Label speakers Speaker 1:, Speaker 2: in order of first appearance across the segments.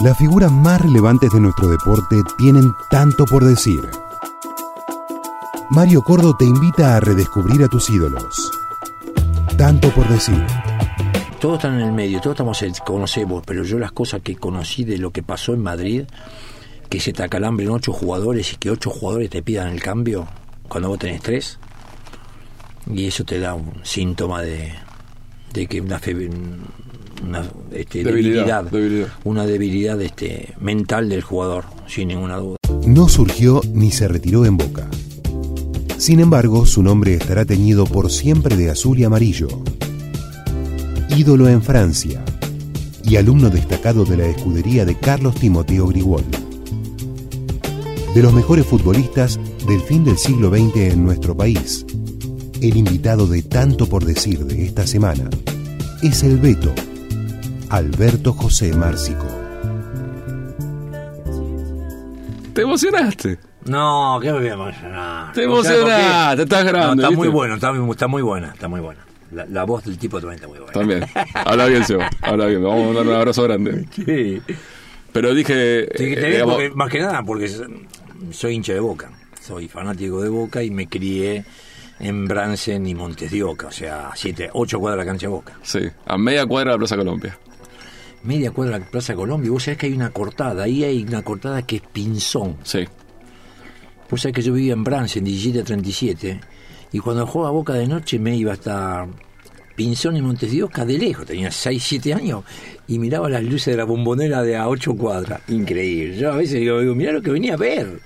Speaker 1: Las figuras más relevantes de nuestro deporte tienen tanto por decir. Mario Cordo te invita a redescubrir a tus ídolos. Tanto por decir.
Speaker 2: Todos están en el medio, todos estamos conocemos, pero yo las cosas que conocí de lo que pasó en Madrid, que se te acalambren ocho jugadores y que ocho jugadores te pidan el cambio cuando vos tenés tres, y eso te da un síntoma de, de que una, una este,
Speaker 3: Debilidad,
Speaker 2: debilidad,
Speaker 3: debilidad.
Speaker 2: una debilidad este, mental del jugador, sin ninguna duda.
Speaker 1: No surgió ni se retiró en Boca. Sin embargo, su nombre estará teñido por siempre de azul y amarillo. Ídolo en Francia y alumno destacado de la escudería de Carlos Timoteo Grigol. De los mejores futbolistas del fin del siglo XX en nuestro país, el invitado de tanto por decir de esta semana es el Beto, Alberto José Márcico.
Speaker 3: ¿Te emocionaste?
Speaker 2: No, ¿qué me voy a emocionar?
Speaker 3: Te emocionaste, estás grande.
Speaker 2: No, está
Speaker 3: ¿viste?
Speaker 2: muy bueno, está, muy- está muy buena, está muy buena. La, la voz del tipo también está muy buena.
Speaker 3: También. Habla bien, Seba. Habla bien. Vamos a mandar un abrazo grande.
Speaker 2: Sí.
Speaker 3: Pero dije.
Speaker 2: Sí, que te
Speaker 3: eh, digamos,
Speaker 2: porque- más que nada porque soy hincha de Boca. Soy fanático de Boca y me crié en Bransen y Montes de Oca, o sea, siete, ocho cuadras de la cancha de Boca.
Speaker 3: sí, a media cuadra de la Plaza Colombia.
Speaker 2: Media cuadra de la Plaza Colombia, vos sabés que hay una cortada, ahí hay una cortada que es Pinzón.
Speaker 3: Sí.
Speaker 2: Vos sabés que yo vivía en Bransen, 17 a 37, y cuando jugaba Boca de noche me iba hasta Pinzón y Montes de Oca de lejos, tenía 6, 7 años, y miraba las luces de la bombonera de a 8 cuadras. Increíble. Yo a veces digo, digo mirá lo que venía a ver.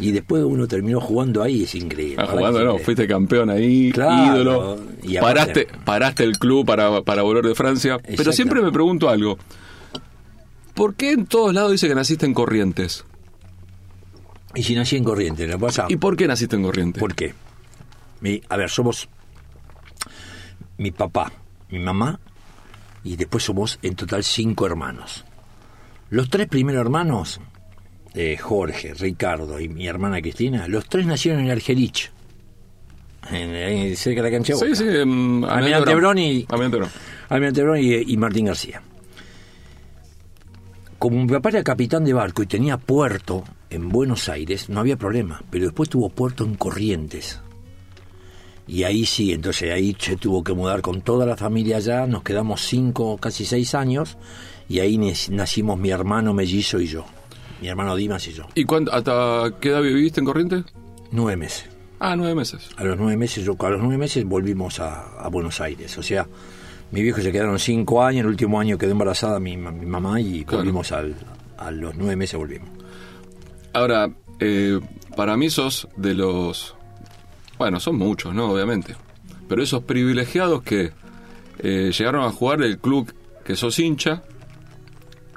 Speaker 2: Y después uno terminó jugando ahí, es increíble.
Speaker 3: Ah, jugando, no, fuiste campeón ahí,
Speaker 2: Claro,
Speaker 3: ídolo.
Speaker 2: y aparte-
Speaker 3: Paraste, paraste el club para, para volver de Francia. Pero siempre me pregunto algo. ¿Por qué en todos lados dice que naciste en Corrientes?
Speaker 2: Y si nací en Corrientes, ¿no pasa?
Speaker 3: ¿Y por qué naciste en Corrientes?
Speaker 2: ¿Por qué? Mi, a ver, somos mi papá, mi mamá, y después somos en total cinco hermanos. Los tres primeros hermanos, eh, Jorge, Ricardo y mi hermana Cristina, los tres nacieron en Argerich, en, en- cerca de la cancha
Speaker 3: Sí, sí. em,
Speaker 2: Almirante y,
Speaker 3: Almirante
Speaker 2: y, y Martín García. Como mi papá era capitán de barco y tenía puerto en Buenos Aires, no había problema, pero después tuvo puerto en Corrientes. Y ahí sí, entonces ahí se tuvo que mudar con toda la familia allá, nos quedamos cinco, casi seis años, y ahí nacimos mi hermano mellizo y yo, mi hermano Dimas y yo,
Speaker 3: ¿Y cuándo, hasta qué edad viviste en Corrientes?
Speaker 2: nueve meses.
Speaker 3: Ah, nueve meses.
Speaker 2: A los nueve meses, yo a los nueve meses volvimos a, a Buenos Aires. O sea, mi viejo se quedaron cinco años, el último año quedó embarazada mi, mi mamá y
Speaker 3: Claro.
Speaker 2: volvimos al, a los nueve meses volvimos.
Speaker 3: Ahora, eh, para mí sos de los... Bueno, son muchos, ¿no? Obviamente. Pero esos privilegiados que eh, llegaron a jugar el club que sos hincha,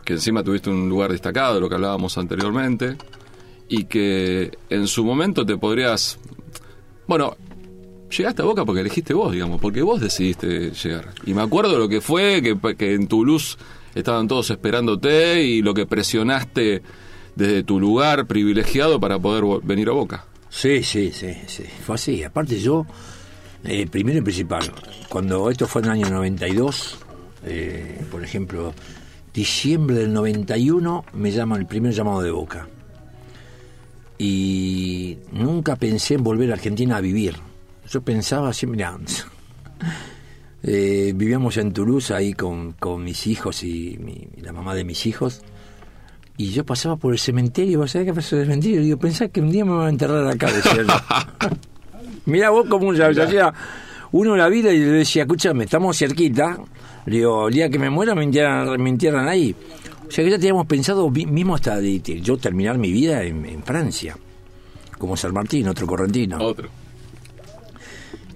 Speaker 3: que encima tuviste un lugar destacado, lo que hablábamos anteriormente, y que en su momento te podrías... Bueno, llegaste a Boca porque elegiste vos, digamos, porque vos decidiste llegar. Y me acuerdo lo que fue, que, que en Toulouse estaban todos esperándote y lo que presionaste desde tu lugar privilegiado para poder venir a Boca.
Speaker 2: Sí, sí, sí, sí. Fue así. Aparte yo, eh, primero y principal, cuando esto fue en el año 92, eh, por ejemplo, diciembre del 91 me llaman el primer llamado de Boca. Y nunca pensé en volver a Argentina a vivir. Yo pensaba siempre, mirá, eh, vivíamos en Toulouse ahí con, con mis hijos y mi- la mamá de mis hijos. Y yo pasaba por el cementerio, ¿vos sabés qué pasó el cementerio? Y digo, pensá que un día me van a enterrar acá, decía. Mirá vos como un uno la vida y le decía, escúchame, estamos cerquita. Le digo, el día que me muera me entierran, me entierran ahí. O sea que ya teníamos pensado mismo hasta de, de yo terminar mi vida en, en Francia, como San Martín, otro correntino.
Speaker 3: Otro.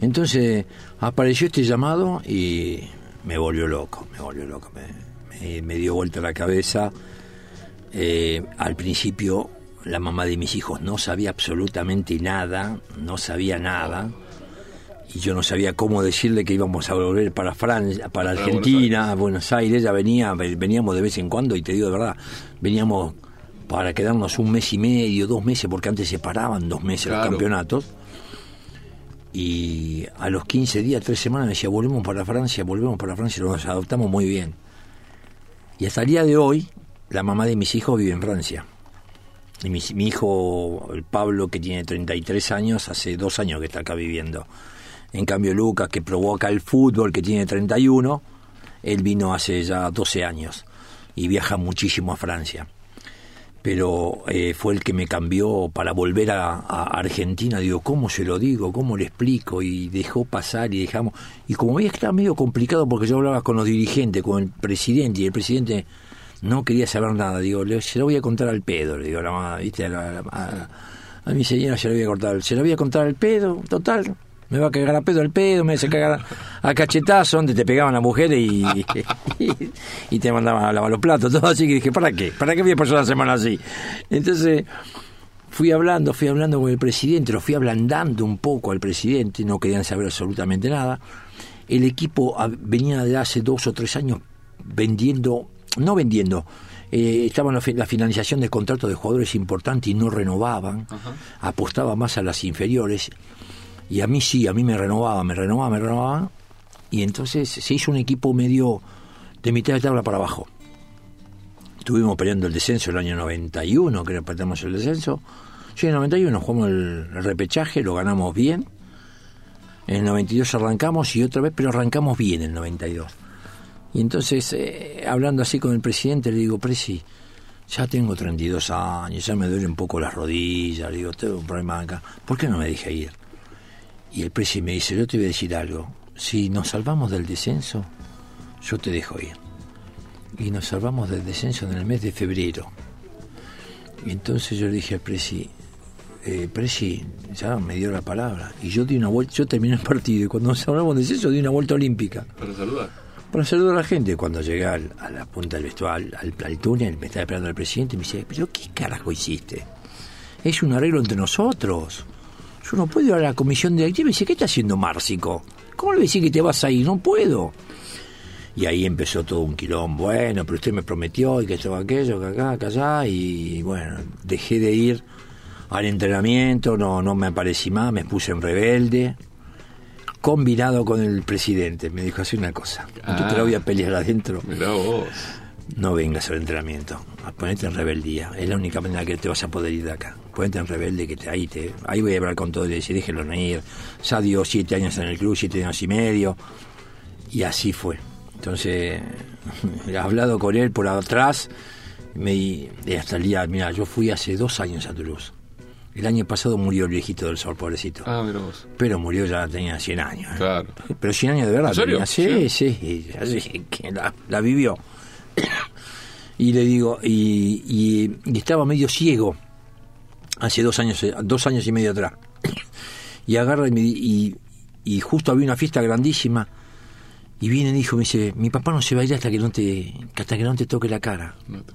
Speaker 2: Entonces apareció este llamado y me volvió loco, me volvió loco, me, me- me dio vuelta la cabeza. Eh, al principio la mamá de mis hijos no sabía absolutamente nada, no sabía nada. Y yo no sabía cómo decirle que íbamos a volver para Francia, para
Speaker 3: Para
Speaker 2: Argentina, a Buenos Aires. Ya venía, veníamos de vez en cuando, y te digo de verdad, veníamos para quedarnos un mes y medio, dos meses, porque antes se paraban dos meses
Speaker 3: Claro.
Speaker 2: los campeonatos. Y a los 15 días, tres semanas, me decía, volvemos para Francia, volvemos para Francia, nos adoptamos muy bien. Y hasta el día de hoy, la mamá de mis hijos vive en Francia. Y mi, mi hijo, el Pablo, que tiene 33 años, hace dos años que está acá viviendo. En cambio, Lucas, que probó acá el fútbol, que tiene 31, él vino hace ya 12 años y viaja muchísimo a Francia. Pero eh, fue el que me cambió para volver a, Argentina. Digo, ¿cómo se lo digo? ¿Cómo le explico? Y dejó pasar y dejamos. Y como veía que estaba medio complicado porque yo hablaba con los dirigentes, con el presidente, y el presidente no quería saber nada. Digo, se lo voy a contar al pedo. Le digo, la, ¿viste? A, la- a- a mi señora se lo voy a contar. Se lo voy a contar al pedo, total. Me va a cagar a pedo el pedo, me hace cagar a cachetazo, donde te pegaban las mujeres y, y, y te mandaban a lavar los platos, todo así que dije, ¿para qué? ¿Para qué voy a pasar una semana así? Entonces, fui hablando, fui hablando con el presidente, lo fui ablandando un poco al presidente, no querían saber absolutamente nada. El equipo venía de hace dos o tres años vendiendo, no vendiendo, eh, estaba la, la finalización de contratos de jugadores importantes y no renovaban, apostaba más a las inferiores. Y a mí sí, a mí me renovaba, me renovaba, me renovaba. Y entonces se hizo un equipo medio de mitad de tabla para abajo. Estuvimos peleando el descenso el año 91, creo que perdemos el descenso. Sí, en el 91 jugamos el, repechaje, lo ganamos bien. En el 92 arrancamos y otra vez, pero arrancamos bien en el 92. Y entonces, eh, hablando así con el presidente, le digo, Presi, ya tengo 32 años, ya me duele un poco las rodillas, le digo, tengo un problema acá. ¿Por qué no me dejé ir? Y el presi me dice, yo te voy a decir algo, si nos salvamos del descenso, yo te dejo ir. Y nos salvamos del descenso en el mes de febrero. Y entonces yo le dije al presi, eh, presi, ya me dio la palabra. Y yo di una vuelta, yo terminé el partido y cuando nos salvamos del descenso di una vuelta olímpica
Speaker 3: Para saludar.
Speaker 2: para saludar a la gente. Cuando llegué al- a la punta del vestuario, al, al túnel, me estaba esperando el presidente y me dice, pero ¿qué carajo hiciste? Es un arreglo entre nosotros. Yo no puedo ir a la comisión directiva y dice, ¿qué está haciendo Márcico? ¿Cómo le decís que te vas a ir? No puedo. Y ahí empezó todo un quilombo. Bueno, pero usted me prometió y que esto, aquello, que acá, que allá. Y bueno, dejé de ir al entrenamiento, no, no me aparecí más, me puse en rebelde. Combinado con el presidente. Me dijo, así una cosa. Yo te la voy a pelear adentro.
Speaker 3: Mirá vos.
Speaker 2: No vengas al entrenamiento, a ponerte en rebeldía. Es la única manera que te vas a poder ir de acá. Ponete en rebelde, que te, ahí, te, ahí voy a hablar con todo y decir, déjenlo no ir. Ya dio siete años en el club, siete años y medio. Y así fue. Entonces, he hablado con él por atrás. Me, y hasta el día, mira, yo fui hace dos años a Toulouse. El año pasado murió el viejito del sol, pobrecito.
Speaker 3: Ah, mira vos.
Speaker 2: Pero murió ya tenía 100 años. ¿eh?
Speaker 3: Claro.
Speaker 2: Pero 100 años de verdad.
Speaker 3: ¿En serio?
Speaker 2: tenía. Sí, sí, que la, la vivió. y le digo, y, y- y estaba medio ciego hace dos años, eh, dos años y medio atrás. y agarra y, me y, y justo había una fiesta grandísima. Y viene el hijo y me dice, mi papá no se va a ir hasta que no te, hasta que no te toque la cara.
Speaker 3: No te-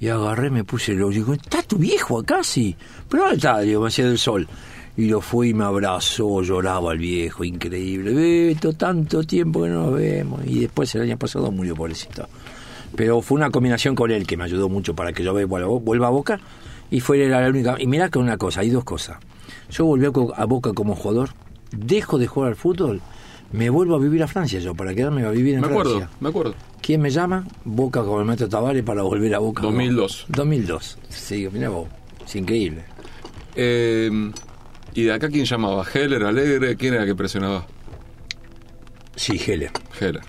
Speaker 2: Y agarré, me puse el digo, ¿está tu viejo acá? Sí. Pero ¿dónde está? Digo, me hacía del sol. Y lo fui y me abrazó, lloraba el viejo, increíble. Beto, tanto tiempo que no nos vemos. Y después el año pasado murió, pobrecito. Pero fue una combinación con él que me ayudó mucho para que yo vuelva a Boca. Y fue la única. Y mirá que una cosa, hay dos cosas. Yo volví a Boca como jugador, dejo de jugar al fútbol, me vuelvo a vivir a Francia yo, para quedarme a vivir en
Speaker 3: Me acuerdo,
Speaker 2: Francia.
Speaker 3: me acuerdo.
Speaker 2: ¿Quién me llama? Boca con el maestro Tavares para volver a Boca.
Speaker 3: 2002.
Speaker 2: 2002. Sí, mira vos. Es increíble.
Speaker 3: Eh, ¿Y de acá quién llamaba? ¿Heller, Alegre? ¿Quién era el que presionaba?
Speaker 2: Sí, Heller.
Speaker 3: Heller.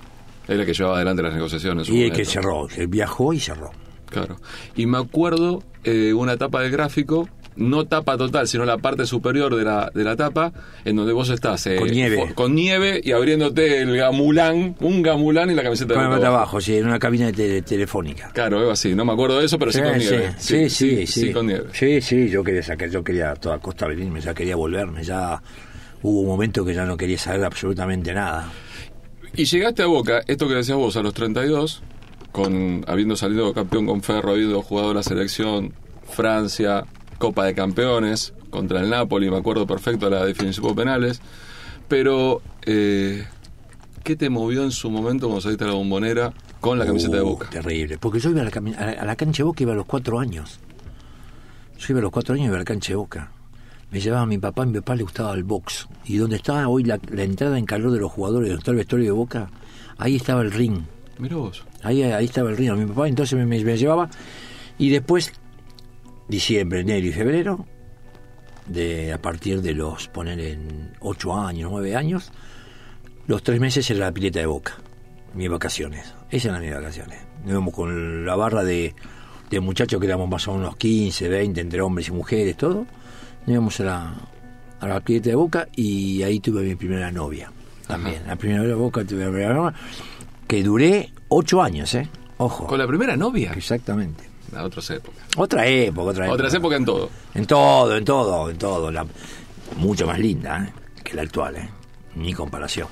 Speaker 3: Era el que llevaba adelante las negociaciones.
Speaker 2: Y el que cerró. que viajó y cerró.
Speaker 3: Claro. Y me acuerdo eh, una tapa del gráfico, no tapa total, sino la parte superior de la, de la tapa, en donde vos estás. eh,
Speaker 2: Con nieve.
Speaker 3: Con nieve y abriéndote el gamulán, un gamulán y la camiseta
Speaker 2: Con
Speaker 3: de abajo.
Speaker 2: abajo, sí, en una cabina de tele- telefónica.
Speaker 3: Claro, algo así. No me acuerdo de eso, pero sí, con nieve.
Speaker 2: sí, sí, sí,
Speaker 3: sí, con nieve.
Speaker 2: Sí, sí, yo quería sacar, yo quería a toda costa venirme, ya quería volverme, ya hubo un momento que ya no quería saber absolutamente nada.
Speaker 3: Y llegaste a Boca, esto que decías vos, a los 32, con habiendo salido campeón con Ferro, habiendo jugado la selección, Francia, Copa de Campeones, contra el Napoli, me acuerdo perfecto la definición por penales. Pero, eh, ¿qué te movió en su momento cuando saliste a la bombonera con la camiseta de
Speaker 2: Uh,
Speaker 3: Boca?
Speaker 2: Terrible, porque yo iba a la, a la- a cancha de Boca iba a los cuatro años. Yo iba a los cuatro años iba a la cancha de Boca. Me llevaba mi papá, a mi papá le gustaba el box. Y donde estaba hoy la, la entrada en calor de los jugadores, donde está el vestuario de Boca, ahí estaba el ring.
Speaker 3: Mirá vos.
Speaker 2: Ahí, ahí estaba el río, mi papá, entonces me, me- me llevaba. Y después, diciembre, enero y febrero, de a partir de los, poner en 8 años, 9 años, los tres meses era la pileta de boca, mis vacaciones. Esas eran mis vacaciones. Íbamos con la barra de, de muchachos que éramos más o menos 15, 20, entre hombres y mujeres, todo. Íbamos a la, a la pileta de boca y ahí tuve mi primera novia. También, la primera de boca tuve mi primera novia, que duré 8 años, ¿eh? Ojo.
Speaker 3: ¿Con la primera novia?
Speaker 2: Exactamente.
Speaker 3: A otras épocas.
Speaker 2: Otra época, otra época.
Speaker 3: Otras épocas en todo.
Speaker 2: En todo, en todo, en todo. La, mucho más linda ¿eh? que la actual, ¿eh? Ni comparación.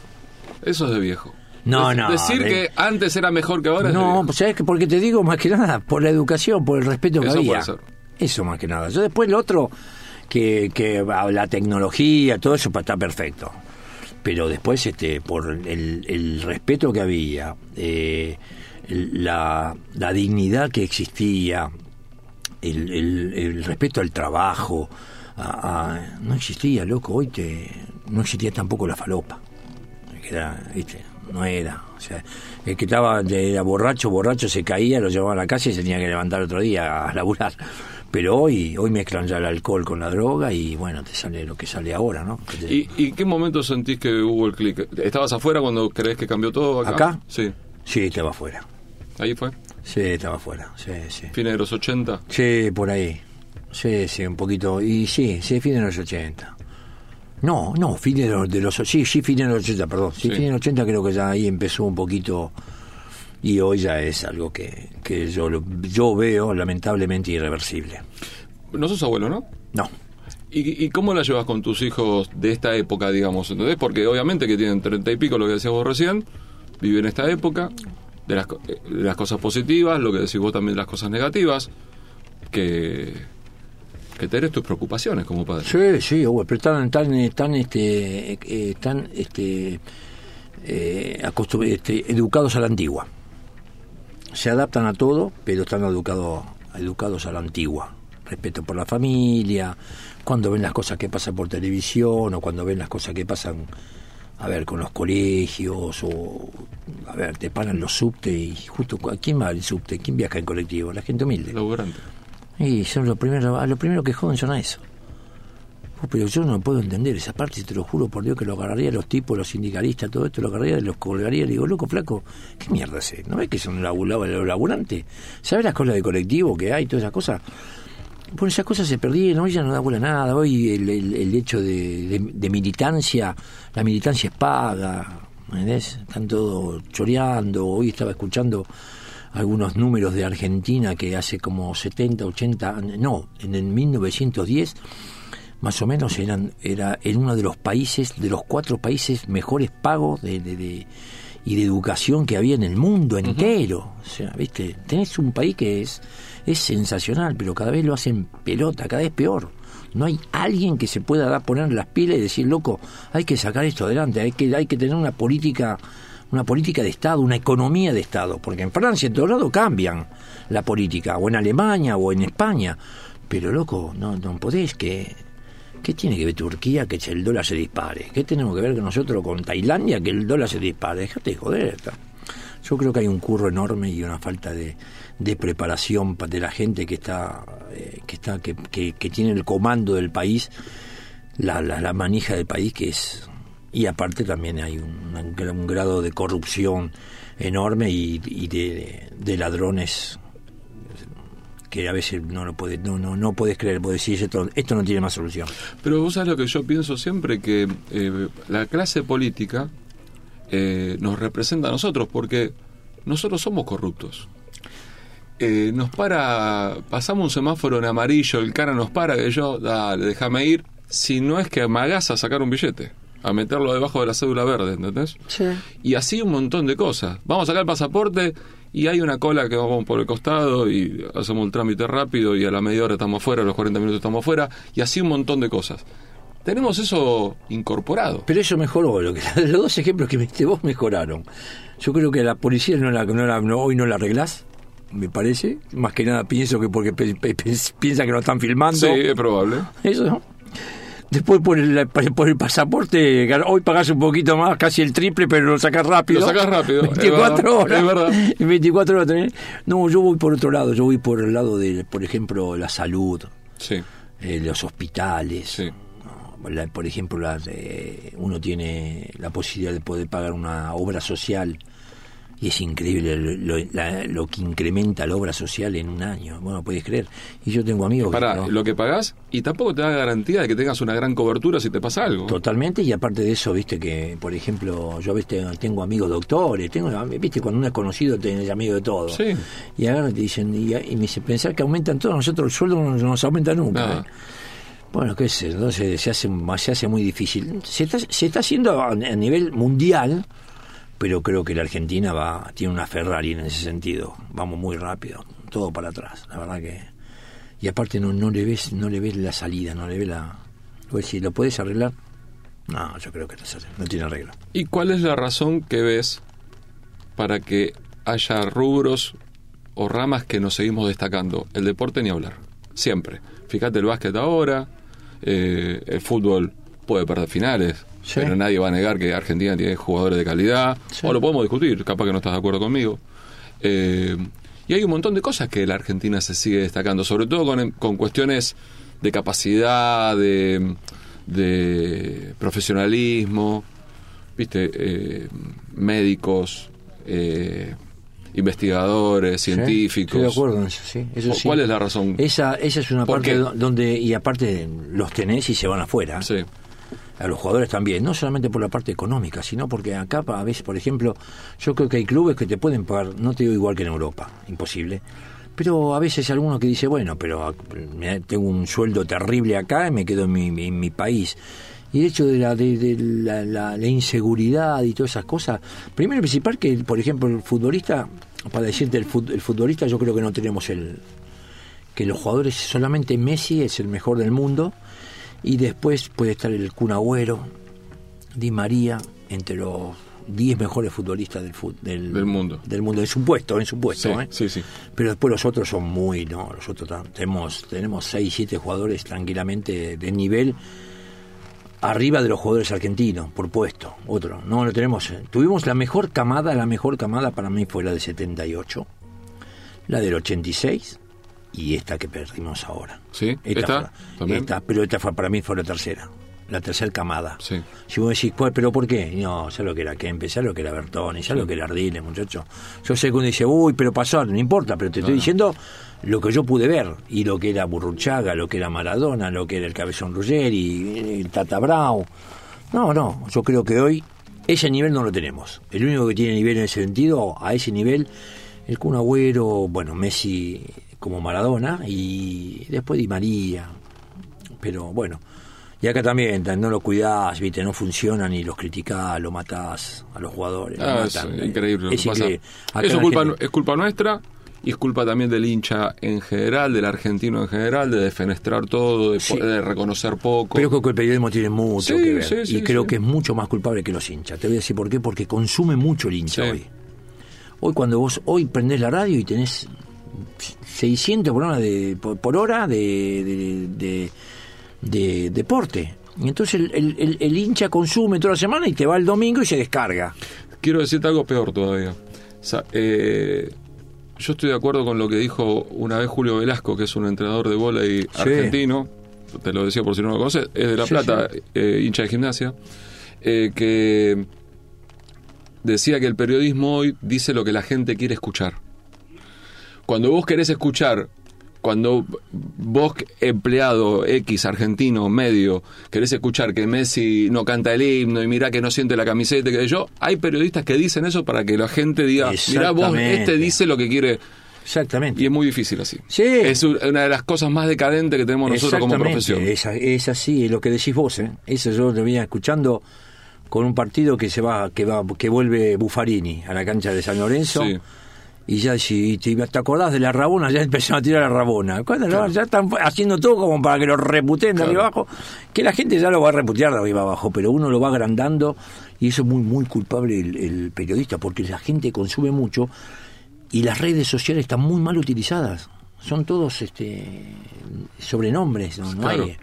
Speaker 3: Eso es de viejo.
Speaker 2: No,
Speaker 3: Es-
Speaker 2: no,
Speaker 3: Decir
Speaker 2: de-
Speaker 3: que antes era mejor que ahora es de
Speaker 2: No, pues sabes que porque te digo más que nada por la educación, por el respeto que
Speaker 3: Eso
Speaker 2: había.
Speaker 3: puede ser.
Speaker 2: Eso más que nada. Yo después lo otro que, que ah, la tecnología, todo eso está perfecto. Pero después este por el, el respeto que había, eh, la, la dignidad que existía, el, el- respeto al trabajo, a- no existía, loco. Hoy te, no existía tampoco la falopa que era, ¿viste? No era. O sea, el que estaba era borracho, borracho, se caía, lo llevaba a la casa y se tenía que levantar otro día a laburar. Pero hoy, hoy mezclan ya el alcohol con la droga y bueno, te sale lo que sale ahora, ¿no? Te-
Speaker 3: ¿Y, ¿Y qué momento sentís que hubo el clic? ¿Estabas afuera cuando crees que cambió todo acá?
Speaker 2: ¿Acá?
Speaker 3: Sí.
Speaker 2: Sí, estaba afuera.
Speaker 3: Ahí fue.
Speaker 2: Sí, estaba afuera. Sí, sí.
Speaker 3: Fines de los 80.
Speaker 2: Sí, por ahí. Sí, sí, un poquito. Y sí, sí, fines de los 80. No, no, fines de los, de los sí, sí, fines de los 80, perdón. Sí,
Speaker 3: Sí.
Speaker 2: fines de los 80 creo que ya ahí empezó un poquito y hoy ya es algo que, que yo, yo veo lamentablemente irreversible.
Speaker 3: No sos abuelo, ¿no?
Speaker 2: No,
Speaker 3: ¿Y, y cómo la llevas con tus hijos de esta época, digamos? ¿Entendés? Porque obviamente que tienen treinta y pico, lo que decías vos recién, viven esta época, de las, eh, de las cosas positivas, lo que decís vos también de las cosas negativas, que, que tenés tus preocupaciones como padre.
Speaker 2: Sí, sí, pero están, están, están, este, eh, están este, eh, este, educados a la antigua. Se adaptan a todo, pero están educados, educados a la antigua. Respeto por la familia, cuando ven las cosas que pasan por televisión o cuando ven las cosas que pasan, a ver, con los colegios o, a ver, te paran los subte y justo, ¿quién va al subte? ¿Quién viaja en colectivo? La gente humilde. Y son lo primero, a lo primero que joden son a eso. Oh, pero yo no puedo entender esa parte, te lo juro por Dios que lo agarraría los tipos, los sindicalistas, todo esto, lo agarraría, los colgaría, le digo, loco, flaco, ¿qué mierda es? ¿No ves que son los laburantes? ¿Sabes las cosas de colectivo que hay, todas esas cosas? Bueno, esas cosas se perdieron, hoy ya no da bola nada, hoy el, hecho de, militancia, la militancia es paga, ¿me entendés? Están todos choreando, hoy estaba escuchando algunos números de Argentina que hace como 70, 80, no, en el 1910 más o menos eran era en uno de los países, de los cuatro países mejores pagos de, de- de- y de educación que había en el mundo entero. O sea, viste, tenés un país que es, es sensacional, pero cada vez lo hacen pelota, cada vez peor. No hay alguien que se pueda dar poner las pilas y decir, loco, hay que sacar esto adelante, hay que, hay que tener una política una política de Estado, una economía de Estado, porque en Francia, en todo lado cambian la política, o en Alemania o en España, pero loco, no, no podés que... ¿Qué tiene que ver Turquía que el dólar se dispare? ¿Qué tenemos que ver nosotros con Tailandia que el dólar se dispare? Déjate de joder. Yo creo que hay un curro enorme y una falta de, de preparación pa- de la gente que está, eh, que está, que, que- que tiene el comando del país, la, manija del país que es y aparte también hay un, grado de corrupción enorme y, de ladrones que a veces no lo puede, no, no, no puedes creer, puedes decir esto, esto no tiene más solución.
Speaker 3: Pero vos sabés lo que yo pienso siempre, que eh, la clase política eh, nos representa a nosotros, porque nosotros somos corruptos. Eh, nos para, pasamos un semáforo en amarillo, el cara nos para, que yo, dale, déjame ir, si no es que amagás a sacar un billete, a meterlo debajo de la cédula verde, ¿entendés? Y así un montón de cosas. Vamos a sacar el pasaporte y hay una cola que vamos por el costado y hacemos el trámite rápido y a la media hora estamos afuera, a los 40 minutos estamos afuera y así un montón de cosas. Tenemos eso incorporado.
Speaker 2: Pero eso mejoró, lo que, los dos ejemplos que me diste vos mejoraron. Yo creo que la policía no la, no la- no- hoy no la arreglás, me parece. Más que nada pienso que porque piensa que lo están filmando.
Speaker 3: Sí, es probable.
Speaker 2: Eso, ¿no? Después por el, por el pasaporte, hoy pagás un poquito más, casi el triple, pero lo sacás rápido.
Speaker 3: Lo sacás rápido.
Speaker 2: 24 horas.
Speaker 3: Es verdad.
Speaker 2: 24 horas. ¿eh? No, yo voy por otro lado. Yo voy por el lado de, por ejemplo, la salud,
Speaker 3: Sí.
Speaker 2: eh, los hospitales.
Speaker 3: Sí.
Speaker 2: La- por ejemplo, las, eh, uno tiene la posibilidad de poder pagar una obra social y es increíble lo, la- lo que incrementa la obra social en un año. Bueno, puedes creer. Y yo tengo amigos que
Speaker 3: Para
Speaker 2: no-
Speaker 3: lo que pagás y tampoco te da garantía de que tengas una gran cobertura si te pasa algo.
Speaker 2: Totalmente, y aparte de eso, viste que, por ejemplo, yo viste, tengo amigos doctores, tengo, viste, cuando uno es conocido, tenés amigos de todo.
Speaker 3: Sí.
Speaker 2: Y ahora te dicen, y, y me dice, pensar que aumentan todos, nosotros el sueldo no nos aumenta nunca. ¿eh? Bueno, qué sé, entonces se hace, se hace muy difícil. Se está, se está haciendo a, a nivel mundial, pero creo que la Argentina va tiene una Ferrari en ese sentido. Vamos muy rápido, todo para atrás, la verdad que... Y aparte no, no le ves no le ves la salida, no le ves la... Pues si lo puedes arreglar, no, yo creo que no, tiene arreglo.
Speaker 3: ¿Y cuál es la razón que ves para que haya rubros o ramas que nos seguimos destacando? El deporte ni hablar. Siempre. Fíjate el básquet ahora, eh, el fútbol puede perder finales,
Speaker 2: Sí.
Speaker 3: pero nadie va a negar que Argentina tiene jugadores de calidad.
Speaker 2: Sí.
Speaker 3: O lo podemos discutir, capaz que no estás de acuerdo conmigo. Eh, y hay un montón de cosas que la Argentina se sigue destacando, sobre todo con, con cuestiones de capacidad, de, de profesionalismo, viste, Eh, médicos, eh, investigadores,
Speaker 2: Sí,
Speaker 3: científicos.
Speaker 2: Estoy de acuerdo en eso, sí. Eso
Speaker 3: ¿Cu-
Speaker 2: sí.
Speaker 3: cuál es la razón?
Speaker 2: Esa, esa es una
Speaker 3: ¿Por
Speaker 2: parte donde, y aparte los tenés y se van afuera.
Speaker 3: Sí,
Speaker 2: a los jugadores también, no solamente por la parte económica, sino porque acá a veces, por ejemplo, yo creo que hay clubes que te pueden pagar, no te digo igual que en Europa, imposible, pero a veces hay alguno que dice, bueno, pero ah, tengo un sueldo terrible acá y me quedo en mi, país. Y el hecho de, la, de, la- la inseguridad y todas esas cosas, primero y principal que, por ejemplo, el futbolista, para decirte el, fut- el futbolista, yo creo que no tenemos el, que los jugadores, solamente Messi es el mejor del mundo, y después puede estar el Kun Agüero, Di María, entre los 10 mejores futbolistas del, fut- del,
Speaker 3: Del mundo.
Speaker 2: Del mundo, en su puesto, en su
Speaker 3: sí,
Speaker 2: puesto. ¿eh?
Speaker 3: sí, sí.
Speaker 2: Pero después los otros son muy, no, los otros tenemos, tenemos 6, 7 jugadores tranquilamente de nivel arriba de los jugadores argentinos, por puesto. Otro, no lo tenemos. eh. Tuvimos la mejor camada, la mejor camada para mí fue la de 78, la del 86 y esta que perdimos ahora.
Speaker 3: ¿Sí?
Speaker 2: Esta,
Speaker 3: ¿Esta?
Speaker 2: fue-
Speaker 3: ¿También?
Speaker 2: esta, pero esta fue, para mí fue la tercera, la tercera camada.
Speaker 3: Sí.
Speaker 2: Si vos decís, "¿Cuál- ¿pero por qué? No, ya lo que era Kempe, ya lo que era Bertoni, ya lo que era Ardiles, muchacho. Yo sé que uno dice, uy, pero pasó, no importa, pero te estoy diciendo lo que yo pude ver, y lo que era Burruchaga, lo que era Maradona, lo que era el Cabezón Ruggeri, el Tata Brown. No, no, yo creo que hoy ese nivel no lo tenemos. El único que tiene nivel en ese sentido, a ese nivel, el Kun Agüero, bueno, Messi como Maradona, y después Di María, pero bueno. Y acá también, no lo cuidás, viste, no funcionan y los criticás, lo matás a los jugadores.
Speaker 3: Ah, es
Speaker 2: matan.
Speaker 3: increíble lo
Speaker 2: Es
Speaker 3: que pasa.
Speaker 2: increíble. Acá
Speaker 3: Eso culpa,
Speaker 2: gente-
Speaker 3: es culpa nuestra y es culpa también del hincha en general, del argentino en general, de defenestrar todo, de,
Speaker 2: Sí.
Speaker 3: po- de reconocer poco.
Speaker 2: Pero creo que el periodismo tiene mucho
Speaker 3: Sí,
Speaker 2: que ver.
Speaker 3: sí, sí,
Speaker 2: y creo que es mucho más culpable que los hinchas. Te voy a decir por qué. Porque consume mucho el hincha hoy. Hoy cuando vos hoy prendés la radio y tenés 600 programas de, por, por hora de, de, de- de deporte. Y entonces el, el- el- el hincha consume toda la semana y te va el domingo y se descarga.
Speaker 3: Quiero decirte algo peor todavía. O sea, eh, yo estoy de acuerdo con lo que dijo una vez Julio Velasco, que es un entrenador de volei argentino. Te lo decía por si no lo conoces. Es de La
Speaker 2: Sí,
Speaker 3: Plata, eh, hincha de gimnasia. eh, que decía que el periodismo hoy dice lo que la gente quiere escuchar. Cuando vos querés escuchar, cuando vos, empleado X, argentino, medio, querés escuchar que Messi no canta el himno y mirá que no siente la camiseta, que yo, hay periodistas que dicen eso para que la gente diga, mirá vos, este dice lo que quiere.
Speaker 2: Exactamente.
Speaker 3: Y es muy difícil así.
Speaker 2: Sí.
Speaker 3: Es un- una de las cosas más decadentes que tenemos nosotros como profesión.
Speaker 2: Es, es así, es lo que decís vos, ¿eh? Eso yo lo venía escuchando con un partido que se va, que va, que vuelve Buffarini a la cancha de San Lorenzo.
Speaker 3: Sí.
Speaker 2: Y ya si te, te acordás de la Rabona, ya empezaron a tirar la Rabona. No, ya están haciendo todo como para que lo reputen de
Speaker 3: Claro.
Speaker 2: arriba abajo. Que la gente ya lo va a reputear de arriba abajo, pero uno lo va agrandando y eso es muy, muy culpable el, el periodista, porque la gente consume mucho y las redes sociales están muy mal utilizadas. Son todos este sobrenombres, no, no
Speaker 3: Claro.
Speaker 2: hay.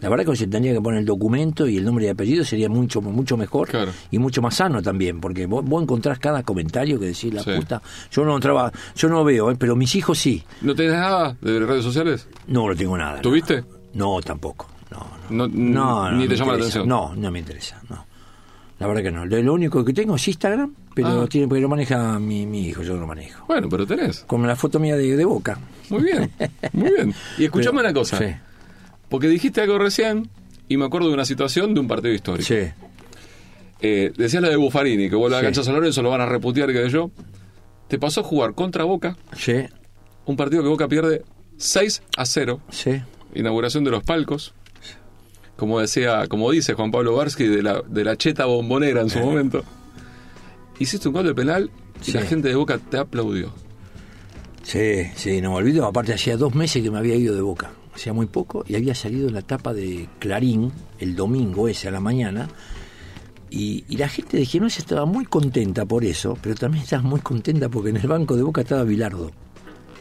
Speaker 2: La verdad que se tendría que poner el documento y el nombre y apellido sería mucho mucho mejor
Speaker 3: Claro.
Speaker 2: y mucho más sano también, porque vos, vos encontrás cada comentario que decís la
Speaker 3: Sí.
Speaker 2: puta. Yo no entraba, yo no veo, ¿eh? pero mis hijos sí.
Speaker 3: ¿No tenés nada de redes sociales?
Speaker 2: No, no tengo nada.
Speaker 3: ¿Tuviste?
Speaker 2: No, No, tampoco. No, no.
Speaker 3: No, ni te llama la atención.
Speaker 2: No, no me interesa. No. La verdad que no. Lo, lo único que tengo es Instagram, pero
Speaker 3: Ah.
Speaker 2: tiene, porque lo maneja mi, mi hijo, yo no lo manejo.
Speaker 3: Bueno, pero tenés.
Speaker 2: Con la foto mía de, de boca.
Speaker 3: Muy bien, muy bien. Y escuchame
Speaker 2: Pero-
Speaker 3: una cosa.
Speaker 2: Sí,
Speaker 3: Porque dijiste algo recién y me acuerdo de una situación de un partido histórico.
Speaker 2: sí.
Speaker 3: Eh, decías la de Buffarini, que vuelve a
Speaker 2: Sí.
Speaker 3: cancha San Lorenzo, lo van a reputear, que yo. Te pasó a jugar contra Boca,
Speaker 2: Sí,
Speaker 3: un partido que Boca pierde 6 a 0,
Speaker 2: sí.
Speaker 3: inauguración de los palcos. Como decía, como dice Juan Pablo Barsky, de la, de la cheta bombonera en su momento. Hiciste un gol de penal y
Speaker 2: Sí.
Speaker 3: la gente de Boca te aplaudió.
Speaker 2: Sí, sí, no me olvido. Aparte, hacía dos meses que me había ido de boca. Hacía muy poco y había salido en la tapa de Clarín el domingo ese a la mañana. Y, y la gente de Genoa estaba muy contenta por eso, pero también estaba muy contenta porque en el banco de boca estaba Bilardo.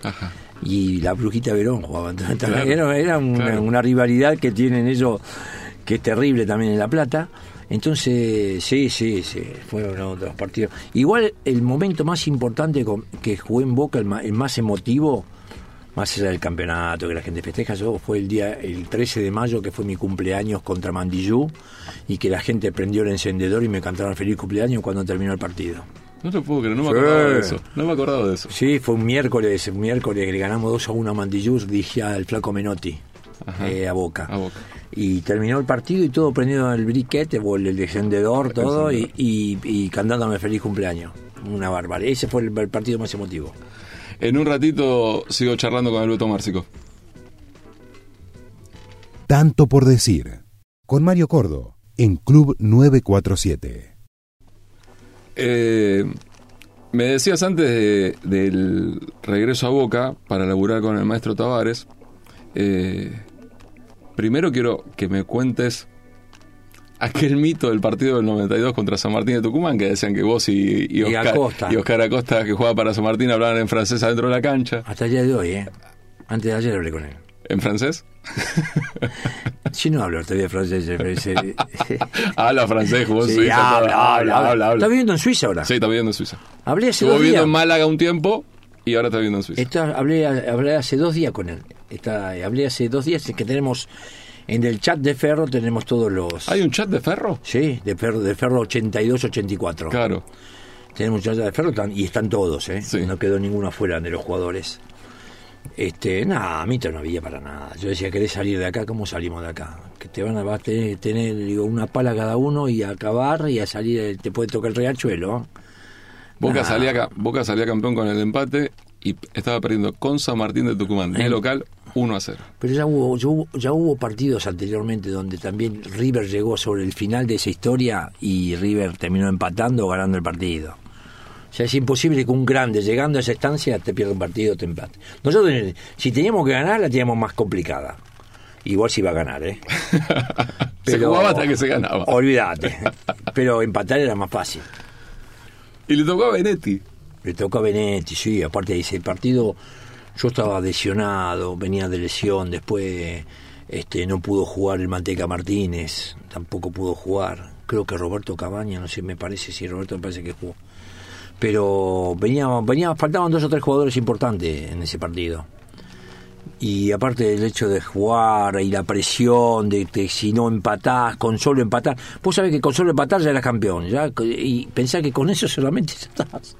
Speaker 3: Ajá.
Speaker 2: y la brujita Verón jugaba. Entonces,
Speaker 3: Claro,
Speaker 2: era era una,
Speaker 3: claro.
Speaker 2: una rivalidad que tienen ellos que es terrible también en La Plata. Entonces, sí, sí, sí, fueron uno de los partidos. Igual el momento más importante que jugué en Boca, el más emotivo, más allá del campeonato que la gente festeja, yo, fue el día el 13 de mayo, que fue mi cumpleaños contra Mandillú, y que la gente prendió el encendedor y me cantaron feliz cumpleaños cuando terminó el partido.
Speaker 3: No te puedo creer, no me
Speaker 2: Sí.
Speaker 3: acordaba de eso. No me acordaba de eso.
Speaker 2: Sí, fue un miércoles, un miércoles que le ganamos 2 a 1 a Mandillú, dije al flaco Menotti,
Speaker 3: Ajá.
Speaker 2: eh, a Boca.
Speaker 3: A Boca.
Speaker 2: Y terminó el partido y todo prendido en el briquete, o el descendedor, todo, y, y, y cantándome feliz cumpleaños. Una barbaridad. Ese fue el, el partido más emotivo.
Speaker 3: En un ratito sigo charlando con el Beto Márcico.
Speaker 1: Tanto por decir. Con Mario Cordo, en Club 947.
Speaker 3: Eh, me decías antes de- del regreso a Boca para laburar con el maestro Tavares. eh, primero quiero que me cuentes aquel mito del partido del 92 contra San Martín de Tucumán, que decían que vos y, y
Speaker 2: Y
Speaker 3: Oscar,
Speaker 2: Acosta.
Speaker 3: y Oscar Acosta, que jugaba para San Martín, hablaban en francés adentro de la cancha.
Speaker 2: Hasta el día de hoy, ¿eh? Antes de ayer hablé con él.
Speaker 3: ¿En francés?
Speaker 2: Si no hablo todavía francés, ese-
Speaker 3: habla francés, jugó en
Speaker 2: Sí,
Speaker 3: Suiza.
Speaker 2: habla, habla, habla. ¿Está viviendo en Suiza ahora?
Speaker 3: Sí, está viviendo en Suiza.
Speaker 2: Hablé hace
Speaker 3: Estuvo
Speaker 2: dos
Speaker 3: viviendo
Speaker 2: días.
Speaker 3: en Málaga un tiempo y ahora está viviendo en Suiza.
Speaker 2: Está- hablé, hablé hace dos días con él. Está, hablé hace dos días que tenemos en el chat de Ferro tenemos todos los
Speaker 3: ¿Hay un chat de ferro?
Speaker 2: sí de Ferro de Ferro 82 84
Speaker 3: Claro.
Speaker 2: tenemos un chat de Ferro y están todos eh
Speaker 3: Sí.
Speaker 2: no quedó ninguno afuera de los jugadores este nada a mí no había para nada yo decía querés salir de acá cómo salimos de acá que te van a vas a tener, tener, digo, una pala cada uno y a acabar y a salir eh, te puede tocar el riachuelo ¿eh?
Speaker 3: Boca, salía, ca- Boca salía campeón con el empate y estaba perdiendo con San Martín de Tucumán, de
Speaker 2: Eh.
Speaker 3: local, 1 a 0.
Speaker 2: Pero ya hubo, ya hubo, ya hubo partidos anteriormente donde también River llegó sobre el final de esa historia y River terminó empatando o ganando el partido. O sea, es imposible que un grande llegando a esa estancia te pierda un partido o te empate. Nosotros, si teníamos que ganar, la teníamos más complicada. Igual se iba a ganar, ¿eh?
Speaker 3: se jugaba hasta que se ganaba.
Speaker 2: Olvídate. Pero empatar era más fácil.
Speaker 3: Y le tocó a Benetti.
Speaker 2: Le tocó a Benetti, sí, aparte de ese partido, yo estaba lesionado, venía de lesión, después este no pudo jugar el Manteca Martínez, tampoco pudo jugar. Creo que Roberto Cabaña, no sé, me parece, sí, Roberto me parece que jugó. Pero venía, venía, faltaban dos o tres jugadores importantes en ese partido. Y aparte del hecho de jugar y la presión de que si no empatás, con solo empatar. Vos sabés que con solo empatar ya eras campeón. Ya, y pensá que con eso solamente ya estabas.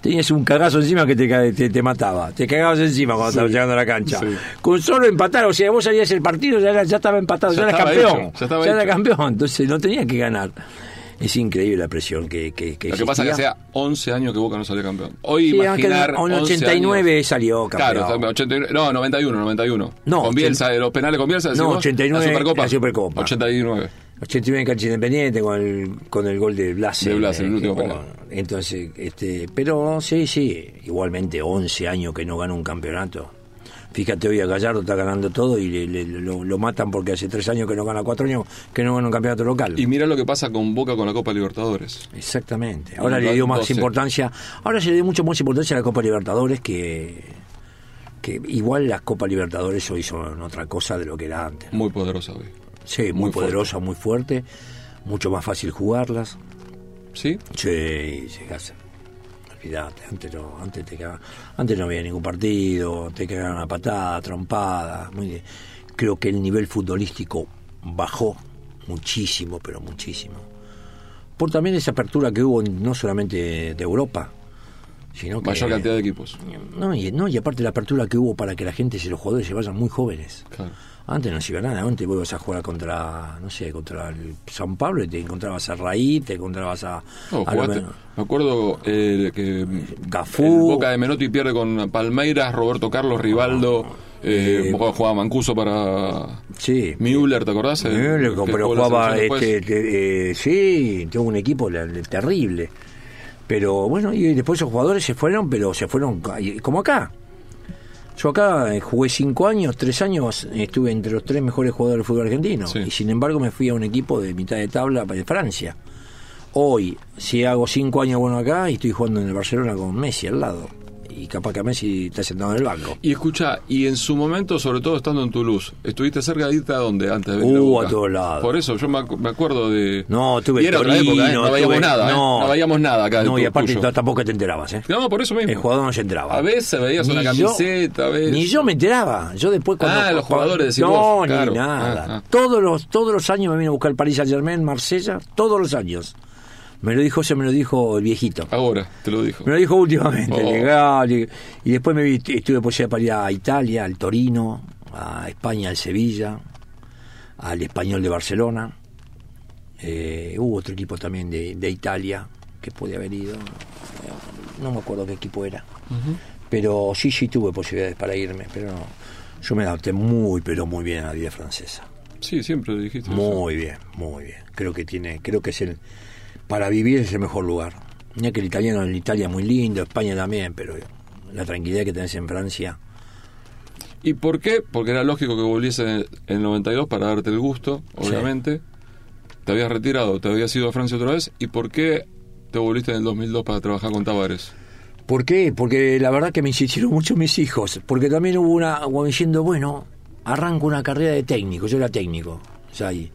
Speaker 2: Tenías un cagazo encima que te, te, te mataba. Te cagabas encima cuando estabas llegando a la cancha.
Speaker 3: Sí.
Speaker 2: Con solo empatar, o sea, vos salías el partido, ya, ya estaba empatado, ya,
Speaker 3: Ya
Speaker 2: eras campeón.
Speaker 3: hecho, ya estaba
Speaker 2: era
Speaker 3: hecho.
Speaker 2: campeón, entonces no tenía que ganar. Es increíble la presión que, que, que
Speaker 3: Lo que pasa es que hacía 11 años que Boca no salió campeón. Hoy
Speaker 2: Sí,
Speaker 3: imaginar
Speaker 2: en
Speaker 3: 11
Speaker 2: 89
Speaker 3: años-
Speaker 2: salió campeón.
Speaker 3: Claro, 89, no, 91, 91.
Speaker 2: No,
Speaker 3: con Bielsa, de los penales con Bielsa.
Speaker 2: No,
Speaker 3: decís vos,
Speaker 2: 89,
Speaker 3: la Supercopa.
Speaker 2: la Supercopa.
Speaker 3: 89.
Speaker 2: 89 en cancha independiente con el, con el gol de Blas.
Speaker 3: De el último penal.
Speaker 2: Entonces, este, pero sí, sí, igualmente 11 años que no gana un campeonato. Fíjate, hoy a Gallardo está ganando todo y le- le- lo, lo matan porque hace tres años que no gana, cuatro años que no gana un campeonato local.
Speaker 3: Y mira lo que pasa con Boca con la Copa Libertadores.
Speaker 2: Exactamente. Ahora le dio más
Speaker 3: 12.
Speaker 2: importancia, ahora se le dio mucho más importancia a la Copa Libertadores que, que igual las Copa Libertadores hoy son otra cosa de lo que era antes.
Speaker 3: Muy poderosa hoy.
Speaker 2: Sí, muy,
Speaker 3: Muy fuerte.
Speaker 2: poderosa, muy fuerte, mucho más fácil jugarlas.
Speaker 3: ¿Sí?
Speaker 2: Sí, llegás. Antes no, antes te cagaban- antes no había ningún partido, te cagaban una patada, trompada. Muy, creo que el nivel futbolístico bajó muchísimo, pero muchísimo. Por también esa apertura que hubo no solamente de Europa, sino que
Speaker 3: Mayor cantidad de equipos.
Speaker 2: no, y, no, y aparte la apertura que hubo para que la gente, se los jugadores se vayan muy jóvenes.
Speaker 3: Claro.
Speaker 2: Antes no se iba nada, antes ibas a jugar contra, no sé, contra el San Pablo y te encontrabas a Raí, te encontrabas a...
Speaker 3: No,
Speaker 2: a
Speaker 3: jugaste- me acuerdo eh, que
Speaker 2: Cafú.
Speaker 3: Boca de Menotti pierde con Palmeiras, Roberto Carlos, Rivaldo, eh,
Speaker 2: Eh,
Speaker 3: jugaba Mancuso para
Speaker 2: Sí.
Speaker 3: Müller, ¿te acordás? El-
Speaker 2: Müller, pero jugaba, este, te- eh, sí, tuvo un equipo terrible. Pero bueno, y después esos jugadores se fueron, pero se fueron como acá. Yo acá eh, jugué cinco años, tres años, estuve entre los tres mejores jugadores del fútbol argentino.
Speaker 3: Sí.
Speaker 2: Y sin embargo me fui a un equipo de mitad de tabla de Francia. Hoy, si hago cinco años bueno acá, y estoy jugando en el Barcelona con Messi al lado. Y capaz que Messi está sentado en el banco.
Speaker 3: Y escucha, y en su momento, sobre todo estando en Toulouse, ¿estuviste cerca de irte a dónde antes de venir
Speaker 2: Uh, a todos lados.
Speaker 3: Por eso yo me, me acuerdo de...
Speaker 2: No, tuve
Speaker 3: Y era otra época, ¿eh? No veíamos nada, ¿eh? No veíamos nada acá
Speaker 2: No, y aparte
Speaker 3: tuyo.
Speaker 2: no, tampoco te enterabas, ¿eh?
Speaker 3: No, por eso mismo.
Speaker 2: El jugador no se enteraba.
Speaker 3: A veces veías una
Speaker 2: Ni yo-
Speaker 3: camiseta, a veces...
Speaker 2: Ni yo me enteraba. Yo después cuando
Speaker 3: Ah, los jugadores decís
Speaker 2: No,
Speaker 3: vos,
Speaker 2: ni
Speaker 3: claro.
Speaker 2: nada.
Speaker 3: Ah, ah.
Speaker 2: Todos los todos los años me vino a buscar el Paris Saint-Germain, Marsella, todos los años. Me lo dijo, se me lo dijo el viejito.
Speaker 3: Ahora, te lo dijo.
Speaker 2: Me lo dijo últimamente,
Speaker 3: Oh.
Speaker 2: legal. Y, y después me vi, estuve posibilidad para ir a Italia, al Torino, a España, al Sevilla, al Español de Barcelona. Eh, hubo otro equipo también de, de Italia que podía haber ido. No me acuerdo qué equipo era. Pero sí, sí tuve posibilidades para irme. Pero no. yo me adapté muy, pero muy bien a la vida francesa.
Speaker 3: Sí, siempre lo dijiste. eso.
Speaker 2: Muy bien, muy bien. Creo que tiene, creo que es el para vivir es el mejor lugar. Que el italiano en Italia es muy lindo, España también, pero la tranquilidad que tenés en Francia.
Speaker 3: ¿Y por qué? Porque era lógico que volviese en el 92 para darte el gusto, obviamente. Te habías retirado, te habías ido a Francia otra vez. ¿Y por qué te volviste en el 2002 para trabajar con Tavares?
Speaker 2: ¿Por qué? Porque la verdad que me insistieron mucho mis hijos, porque también hubo una, diciendo, bueno, arranco una carrera de técnico, yo era técnico, ya ahí,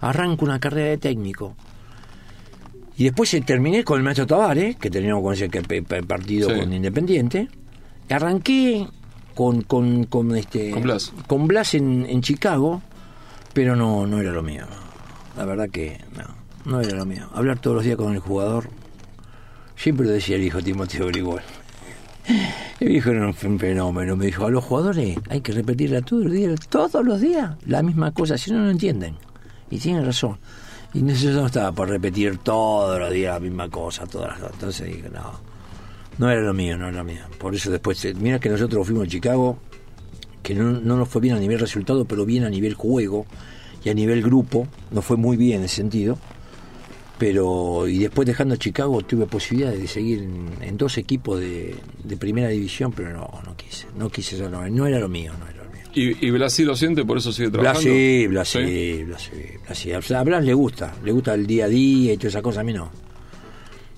Speaker 2: arranco una carrera de técnico. Y después eh, terminé con el maestro Tavares, que teníamos con ese partido
Speaker 3: Sí.
Speaker 2: con Independiente. Arranqué con, con, con este
Speaker 3: Con Blas.
Speaker 2: con Blas en, en Chicago, pero no, no era lo mío. La verdad que no, no era lo mío. Hablar todos los días con el jugador, siempre lo decía el hijo Timoteo Grigol. El viejo era un fenómeno. Me dijo, a los jugadores hay que repetirla todos los días, todos los días, la misma cosa, si no, no entienden. Y tiene razón. Y yo no estaba por repetir todos los días la misma cosa, todas las Entonces dije, no, no era lo mío, no era lo mío. Por eso después, eh, mira que nosotros fuimos a Chicago, que no, no nos fue bien a nivel resultado, pero bien a nivel juego y a nivel grupo, nos fue muy bien en ese sentido. Pero, y después dejando Chicago, tuve posibilidad de seguir en, dos equipos de, primera división, pero no, no quise, no quise, no, no era lo mío, no era.
Speaker 3: ¿Y, y Blas sí lo siente, por eso sigue trabajando?
Speaker 2: sí, Blas sí, Blas sí, Blas sí. O sea, a Blas le gusta, le gusta el día a día y toda esa cosa, a mí no.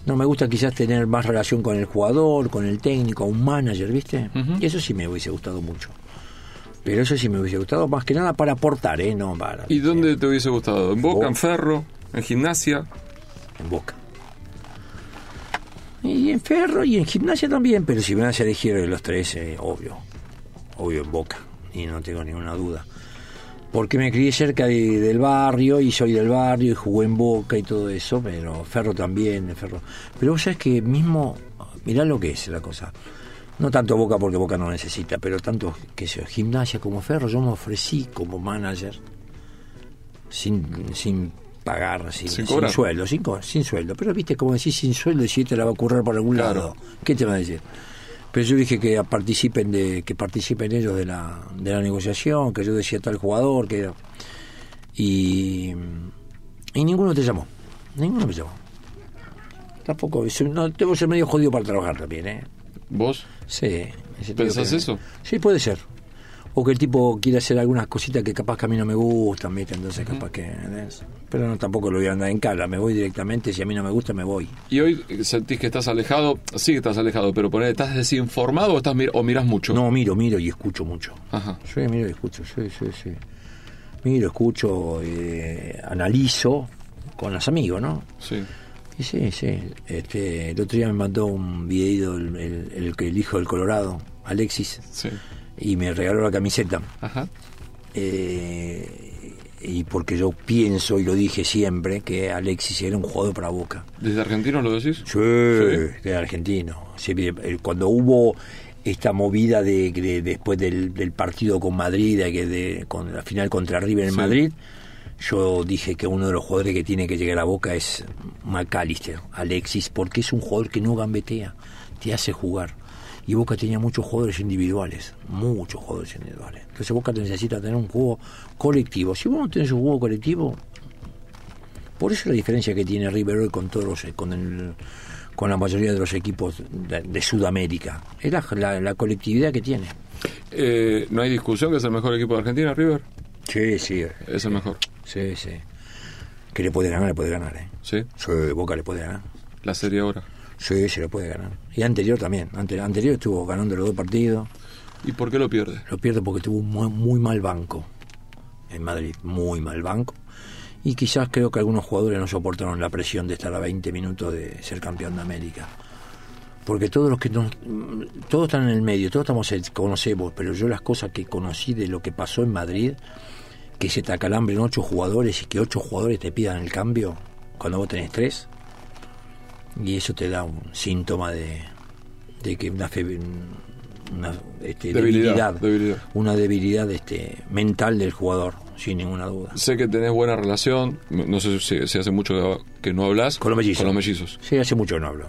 Speaker 2: No, me gusta quizás tener más relación con el jugador, con el técnico, un manager, ¿viste? Y eso sí me hubiese gustado mucho. Pero eso sí me hubiese gustado, más que nada para aportar, ¿eh? No para...
Speaker 3: ¿Y dónde te hubiese gustado? ¿En Boca,
Speaker 2: Boca.
Speaker 3: en Ferro, en Gimnasia?
Speaker 2: en Boca. Y en Ferro y en Gimnasia también, pero si me vas a elegir de los tres, eh, obvio. Obvio en Boca, y no tengo ninguna duda. Porque me crié cerca de- del barrio y soy del barrio y jugué en Boca y todo eso, pero Ferro también, Ferro. Pero vos sabés que mismo, mirá lo que es la cosa. No tanto Boca porque Boca no necesita, pero tanto que sea Gimnasia como Ferro, yo me ofrecí como manager sin, sin pagar, sin,
Speaker 3: Sin
Speaker 2: sin sueldo, sin, sueldo. Pero viste, como decís, sin sueldo, y si te la va a ocurrir por algún
Speaker 3: Claro.
Speaker 2: lado, ¿qué te va a decir? Pero yo dije que participen de que participen ellos de la, de la negociación, que yo decía tal jugador, que y, y ninguno te llamó, ninguno me llamó. Tampoco, no, debo ser medio jodido para trabajar también, ¿eh?
Speaker 3: ¿Vos?
Speaker 2: Sí.
Speaker 3: ¿Pensás
Speaker 2: que-
Speaker 3: eso?
Speaker 2: Sí, puede ser. O que el tipo quiere hacer algunas cositas que capaz que a mí no me gustan, ¿viste? Entonces capaz que... Pero no, tampoco lo voy a andar en cara, me voy directamente, si a mí no me gusta me voy.
Speaker 3: ¿Y hoy sentís que estás alejado? Sí que estás alejado, pero poner, ¿estás desinformado o, estás mir- o mirás mucho?
Speaker 2: No, miro, miro y escucho mucho.
Speaker 3: Ajá.
Speaker 2: Sí, miro y escucho, sí, sí, sí. miro, escucho, eh, analizo con los amigos, ¿no?
Speaker 3: Sí.
Speaker 2: Y sí, sí. Este, el otro día me mandó un video el, el, el, el hijo del Colorado, Alexis,
Speaker 3: Sí.
Speaker 2: Y me regaló la camiseta.
Speaker 3: Ajá.
Speaker 2: Eh, y porque yo pienso, y lo dije siempre, que Alexis era un jugador para Boca.
Speaker 3: ¿Desde argentino lo decís?
Speaker 2: Sí, de argentino. Cuando hubo esta movida de, de- después del, del partido con Madrid, de que de, con la final contra River en
Speaker 3: Sí.
Speaker 2: Madrid, yo dije que uno de los jugadores que tiene que llegar a Boca es McAllister, Alexis, porque es un jugador que no gambetea, te hace jugar. Y Boca tenía muchos jugadores individuales, muchos jugadores individuales. Entonces Boca necesita tener un juego colectivo. Si vos no tenés un juego colectivo, por eso la diferencia que tiene River hoy con todos los- con el- con la mayoría de los equipos de, de Sudamérica. Es la, la- la colectividad que tiene.
Speaker 3: Eh, ¿No hay discusión que es el mejor equipo de Argentina, River?
Speaker 2: Sí, sí.
Speaker 3: Es el mejor.
Speaker 2: Sí, sí. Que le puede ganar, le puede ganar, ¿eh?
Speaker 3: Sí.
Speaker 2: Sí, Boca le puede ganar.
Speaker 3: La serie ahora.
Speaker 2: Sí, se le puede ganar. Y anterior también. Ante, anterior estuvo ganando los dos partidos.
Speaker 3: ¿Y por qué lo pierde?
Speaker 2: Lo pierde porque tuvo un muy, muy mal banco en Madrid. Muy mal banco. Y quizás creo que algunos jugadores no soportaron la presión de estar a 20 minutos de ser campeón de América. Porque todos los que no, todos están en el medio, todos estamos conocemos, pero yo las cosas que conocí de lo que pasó en Madrid, que se te acalambren ocho jugadores y que ocho jugadores te pidan el cambio cuando vos tenés tres, y eso te da un síntoma de, de que una, fe- una este,
Speaker 3: Debilidad,
Speaker 2: debilidad,
Speaker 3: debilidad.
Speaker 2: una debilidad este, mental del jugador, sin ninguna duda.
Speaker 3: Sé que tenés buena relación, no sé si, si hace mucho que, no hablas
Speaker 2: Con los mellizos.
Speaker 3: Con los mellizos.
Speaker 2: Sí, hace mucho que no hablo.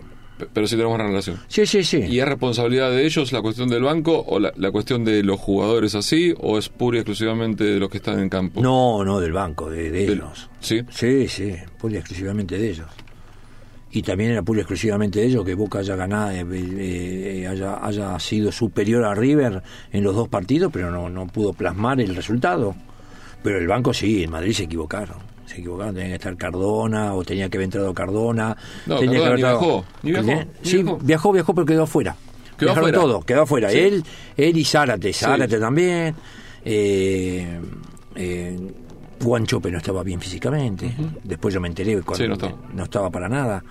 Speaker 3: Pero sí tenemos buena relación.
Speaker 2: Sí, sí, sí.
Speaker 3: ¿Y es responsabilidad de ellos la cuestión del banco o la, la cuestión de los jugadores así o es pura y exclusivamente de los que están en campo?
Speaker 2: No, no, del banco, de, de ellos.
Speaker 3: ¿Sí?
Speaker 2: Sí, sí, pura y exclusivamente de ellos. Y también era y exclusivamente de ellos que Boca haya ganado, eh, eh, haya, haya sido superior a River en los dos partidos, pero no, no pudo plasmar el resultado. Pero el banco sí, en Madrid se equivocaron. Se equivocaron, tenía que estar Cardona o tenía que haber entrado Cardona.
Speaker 3: No,
Speaker 2: tenía
Speaker 3: Cardona
Speaker 2: que
Speaker 3: ni
Speaker 2: haber
Speaker 3: viajó, ni viajó,
Speaker 2: ¿Eh?
Speaker 3: ni
Speaker 2: Sí,
Speaker 3: viajó.
Speaker 2: viajó, viajó, pero quedó afuera.
Speaker 3: Quedó
Speaker 2: Viajaron
Speaker 3: afuera.
Speaker 2: todos, quedó afuera.
Speaker 3: Sí.
Speaker 2: Él, él y Zárate,
Speaker 3: Sí.
Speaker 2: Zárate también. Eh, eh, Guanchope no estaba bien físicamente. Después yo me enteré cuando
Speaker 3: Sí, no estaba.
Speaker 2: no estaba para nada.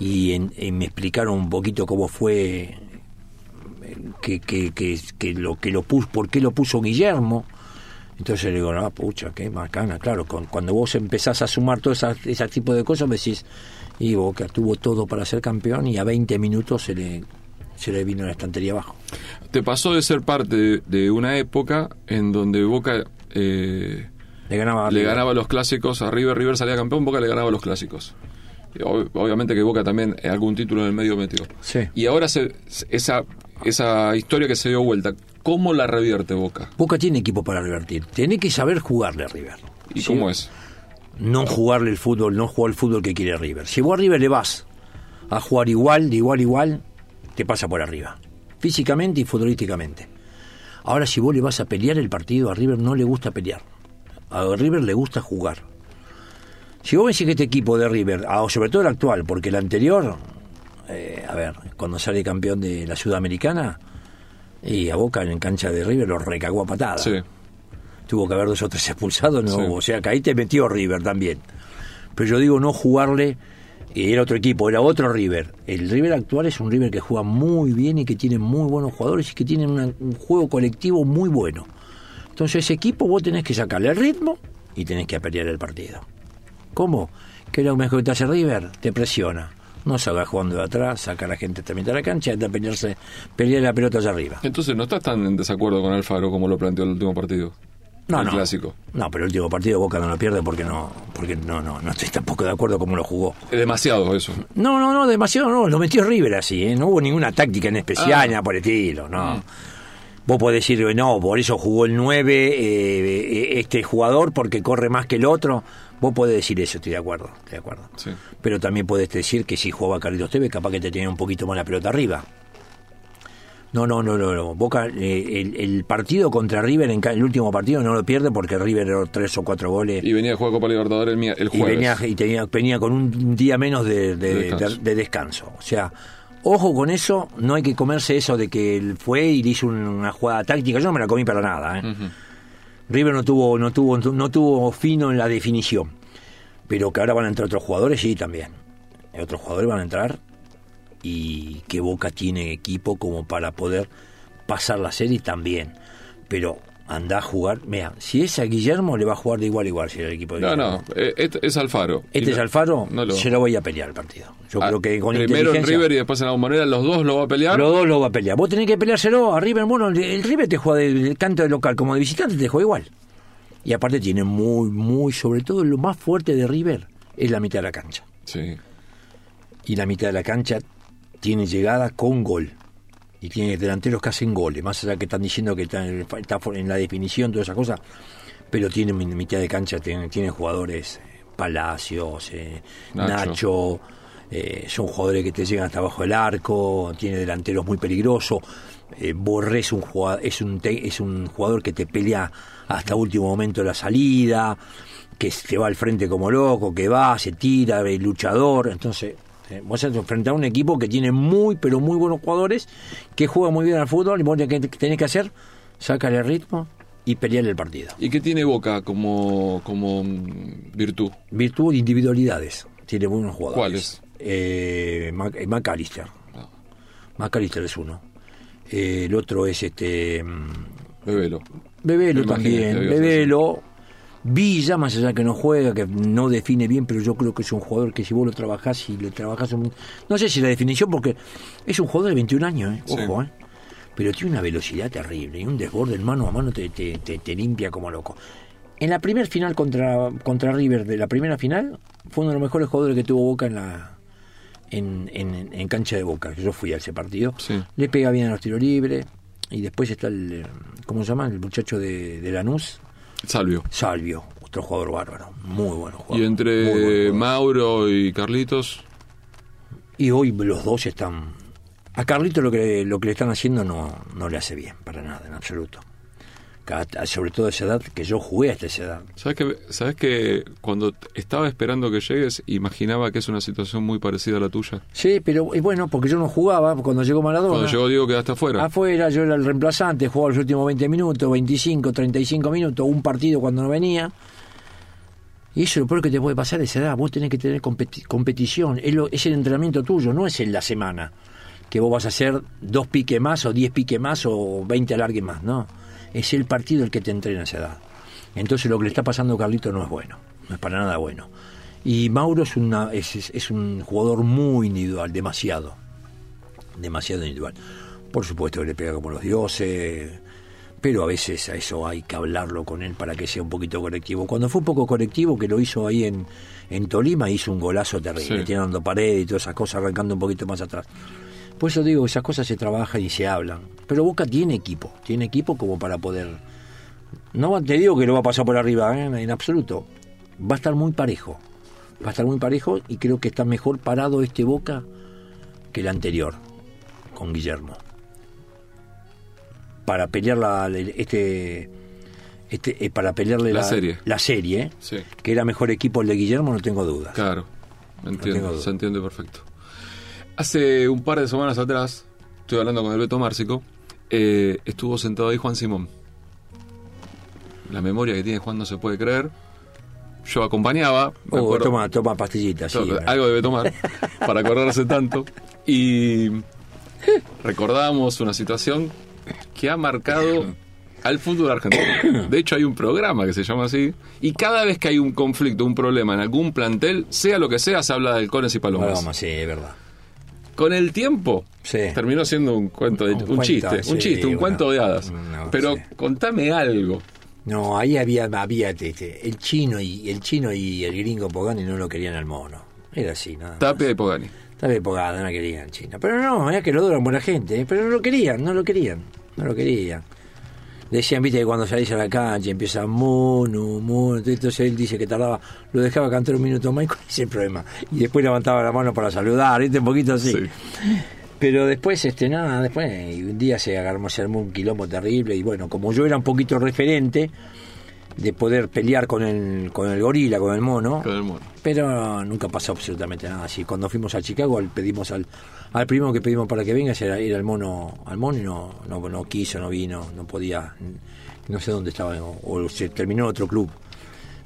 Speaker 2: Y, en- me explicaron un poquito cómo fue que, que, que, que lo que lo puso, por qué lo puso Guillermo. Entonces le digo, no, pucha, qué bacana, claro, con- cuando vos empezás a sumar todo esa- ese tipo de cosas, me decís, y Boca tuvo todo para ser campeón y a 20 minutos se le, se le vino la estantería abajo.
Speaker 3: Te pasó de ser parte de, de una época en donde Boca eh,
Speaker 2: Le ganaba,
Speaker 3: le ganaba los clásicos a River, River salía campeón, Boca le ganaba los clásicos. Ob- obviamente que Boca también eh, algún título en el medio metió.
Speaker 2: Sí.
Speaker 3: Y ahora se, esa, esa historia que se dio vuelta, ¿cómo la revierte Boca?
Speaker 2: Boca tiene equipo para revertir, tiene que saber jugarle a River.
Speaker 3: ¿Y
Speaker 2: Sí.
Speaker 3: cómo es?
Speaker 2: no jugarle el fútbol, no jugar el fútbol que quiere River. Si vos a River le vas a jugar igual, de igual a igual, te pasa por arriba. Físicamente y futbolísticamente. Ahora, si vos le vas a pelear el partido, a River no le gusta pelear. A River le gusta jugar. Si vos decís que este equipo de River, ah, o sobre todo el actual, porque el anterior, eh, a ver, cuando sale campeón de la Sudamericana, y a Boca en cancha de River lo recagó a patadas
Speaker 3: Sí.
Speaker 2: tuvo que haber dos o tres expulsados, no
Speaker 3: Sí.
Speaker 2: hubo. O sea, que ahí te metió River también. Pero yo digo no jugarle, eh, era otro equipo, era otro River. El River actual es un River que juega muy bien y que tiene muy buenos jugadores y que tiene una- un juego colectivo muy bueno. Entonces ese equipo vos tenés que sacarle el ritmo y tenés que pelear el partido. ¿Cómo? ¿Qué es lo mejor que te hace River? Te presiona. No salga jugando de atrás, saca a la gente también de la cancha y pelearse, pelear la pelota allá arriba.
Speaker 3: Entonces no estás tan en desacuerdo con Alfaro como lo planteó el último partido.
Speaker 2: No,
Speaker 3: el
Speaker 2: no.
Speaker 3: clásico.
Speaker 2: No, pero el último partido Boca no lo pierde porque no, porque no, no, no estoy tampoco de acuerdo cómo lo jugó.
Speaker 3: Demasiado eso.
Speaker 2: No, no, no, demasiado no, lo metió River así, ¿eh? no hubo ninguna táctica en especial,
Speaker 3: Ah.
Speaker 2: nada por el estilo, no.
Speaker 3: Mm.
Speaker 2: Vos podés decir, no, por eso jugó el 9 eh, este jugador porque corre más que el otro. Vos podés decir eso, estoy de acuerdo, estoy de acuerdo.
Speaker 3: Sí.
Speaker 2: Pero también podés decir que si jugaba Carlitos Tevez, capaz que te tenía un poquito más la pelota arriba. No, no, no, no, no. Boca, eh, el, el partido contra River, en el último partido, no lo pierde porque River era tres o cuatro goles.
Speaker 3: Y venía a jugar Copa Libertadores el, el
Speaker 2: y
Speaker 3: jueves.
Speaker 2: venía, y tenía, venía con un día menos de, de-
Speaker 3: De descanso.
Speaker 2: de- de descanso. O sea, ojo con eso, no hay que comerse eso de que él fue y le hizo un- una jugada táctica. Yo no me la comí para nada. ¿eh? River no tuvo, no tuvo, no tuvo fino en la definición. Pero que ahora van a entrar otros jugadores, sí, también. Otros jugadores van a entrar y que Boca tiene equipo como para poder pasar la serie también. Pero anda a jugar. Mira, si es a Guillermo, le va a jugar de igual a igual si el equipo de
Speaker 3: No,
Speaker 2: Guillermo.
Speaker 3: no, eh, este es Alfaro.
Speaker 2: Este
Speaker 3: Y
Speaker 2: es Alfaro,
Speaker 3: no lo-
Speaker 2: se lo voy a pelear el partido. Yo
Speaker 3: Ah,
Speaker 2: creo que con
Speaker 3: Primero en River y después en la Bombonera, los dos lo va a pelear.
Speaker 2: Los dos lo va a pelear. Vos tenés que peleárselo a River. Bueno, el, el River te juega del canto de local, como de visitante te juega igual. Y aparte tiene muy, muy, sobre todo lo más fuerte de River es la mitad de la cancha.
Speaker 3: Sí.
Speaker 2: Y la mitad de la cancha tiene llegada con gol. Y tiene delanteros que hacen goles, más allá que están diciendo que está en, está en la definición, todas esas cosas. Pero tiene mi- mitad de cancha, tiene, tiene jugadores, eh, Palacios, eh,
Speaker 3: Nacho.
Speaker 2: Nacho, eh, son jugadores que te llegan hasta abajo del arco, tiene delanteros muy peligrosos. Eh, Borré es un, jugador, es, un te- es un jugador que te pelea hasta último momento de la salida, que se va al frente como loco, que va, se tira, es luchador. Entonces, vos estás frente a un equipo que tiene muy, pero muy buenos jugadores, que juega muy bien al fútbol, y vos que tenés que hacer, sacarle ritmo y pelear el partido.
Speaker 3: ¿Y qué tiene Boca como, como mm, virtud?
Speaker 2: Virtud de individualidades. Tiene buenos jugadores.
Speaker 3: ¿Cuáles?
Speaker 2: Eh, Mac- eh, McAllister.
Speaker 3: No,
Speaker 2: McAllister es uno. Eh, el otro es este. mm,
Speaker 3: Bebelo.
Speaker 2: Bebelo también. Bebelo. Villa, más allá que no juega, que no define bien, pero yo creo que es un jugador que si vos lo trabajás y le trabajás. un- No sé si la definición, porque es un jugador de 21 años, ¿eh?
Speaker 3: Sí.
Speaker 2: ojo, ¿eh? pero tiene una velocidad terrible y un desborde en mano a mano te, te, te- te limpia como loco. En la primera final contra, contra River, de la primera final, fue uno de los mejores jugadores que tuvo Boca en la en, en- en cancha de Boca. Yo fui a ese partido.
Speaker 3: Sí.
Speaker 2: Le pega bien a los tiros libres. Y después está el, ¿cómo se llama? El muchacho de, de Lanús,
Speaker 3: Salvio.
Speaker 2: Salvio, otro jugador bárbaro, muy bueno jugador.
Speaker 3: Y
Speaker 2: muy
Speaker 3: entre
Speaker 2: buen jugador.
Speaker 3: Mauro y Carlitos,
Speaker 2: Y hoy los dos están... A Carlito lo que, lo que le están haciendo no, no le hace bien, para nada, en absoluto. Sobre todo a esa edad, que yo jugué hasta esa edad.
Speaker 3: ¿sabes que, ¿sabes que cuando estaba esperando que llegues, imaginaba que es una situación muy parecida a la tuya?
Speaker 2: Sí, pero y bueno, porque yo no jugaba cuando llegó Maradona.
Speaker 3: Cuando llegó Diego quedaste afuera.
Speaker 2: Afuera, yo era el reemplazante, jugaba los últimos 20 minutos, 25, 35 minutos, un partido cuando no venía. Y eso es lo peor que te puede pasar a esa edad. Vos tenés que tener competi- competición. Es, lo- es el entrenamiento tuyo, no es en la semana. Que vos vas a hacer dos piques más, o 10 piques más, o 20 alargues más. No. Es el partido el que te entrena a esa edad. Entonces lo que le está pasando a Carlito no es bueno. No es para nada bueno. Y Mauro es, una, es, es- es un jugador muy individual, demasiado demasiado individual. Por supuesto que le pega como los dioses, pero a veces a eso hay que hablarlo con él para que sea un poquito colectivo. Cuando fue un poco colectivo, que lo hizo ahí en, en Tolima, hizo un golazo terrible,
Speaker 3: Sí.
Speaker 2: tirando pared y todas esas cosas, arrancando un poquito más atrás. Por eso digo, esas cosas se trabajan y se hablan. Pero Boca tiene equipo, tiene equipo como para poder... No te digo que lo va a pasar por arriba, ¿eh? en absoluto. Va a estar muy parejo. Va a estar muy parejo y creo que está mejor parado este Boca que el anterior, con Guillermo. Para pelear la, este, este, eh, para pelearle
Speaker 3: La serie.
Speaker 2: la serie.
Speaker 3: Sí,
Speaker 2: que era mejor equipo el de Guillermo, no tengo dudas.
Speaker 3: claro. Entiendo,
Speaker 2: duda.
Speaker 3: se entiende perfecto. Hace un par de semanas atrás, estoy hablando con el Beto Márcico, eh, estuvo sentado ahí Juan Simón. La memoria que tiene Juan no se puede creer. Yo acompañaba.
Speaker 2: Oh,
Speaker 3: acuerdo-
Speaker 2: toma, toma pastillitas, sí.
Speaker 3: Algo debe tomar para acordarse tanto. Y recordamos una situación que ha marcado al fútbol argentino. De hecho, hay un programa que se llama así. Y cada vez que hay un conflicto, un problema en algún plantel, sea lo que sea, se habla de halcones y palomas.
Speaker 2: Paloma, sí, es verdad.
Speaker 3: Con el tiempo,
Speaker 2: Sí.
Speaker 3: terminó siendo un cuento, de,
Speaker 2: Un
Speaker 3: un,
Speaker 2: cuento,
Speaker 3: chiste,
Speaker 2: sí,
Speaker 3: un chiste, un cuento de hadas.
Speaker 2: no,
Speaker 3: Pero
Speaker 2: sí.
Speaker 3: contame algo.
Speaker 2: No, ahí había, había este, el chino y el chino y el gringo Pogani no lo querían al mono. Era así, nada.
Speaker 3: Tapia y Pogani.
Speaker 2: Tal vez Pogani no querían China. Pero no, es que dos eran buena gente, ¿eh? pero no lo querían, no lo querían, no lo querían. Decían, viste, que cuando salís a la cancha empieza mono, mono, entonces él dice que tardaba, lo dejaba cantar un minuto más y cuál es el problema. Y después levantaba la mano para saludar, viste, un poquito así.
Speaker 3: Sí.
Speaker 2: Pero después, este, nada, después, y un día se agarró, se armó un quilombo terrible, y bueno, como yo era un poquito referente, de poder pelear con el, con el gorila, con el mono.
Speaker 3: Con el mono.
Speaker 2: Pero nunca pasó absolutamente nada así. Cuando fuimos a Chicago, pedimos al, al primo que pedimos para que venga, era, era el mono, al mono y no, no, no quiso, no vino, no podía, no sé dónde estaba, o, o se terminó en otro club.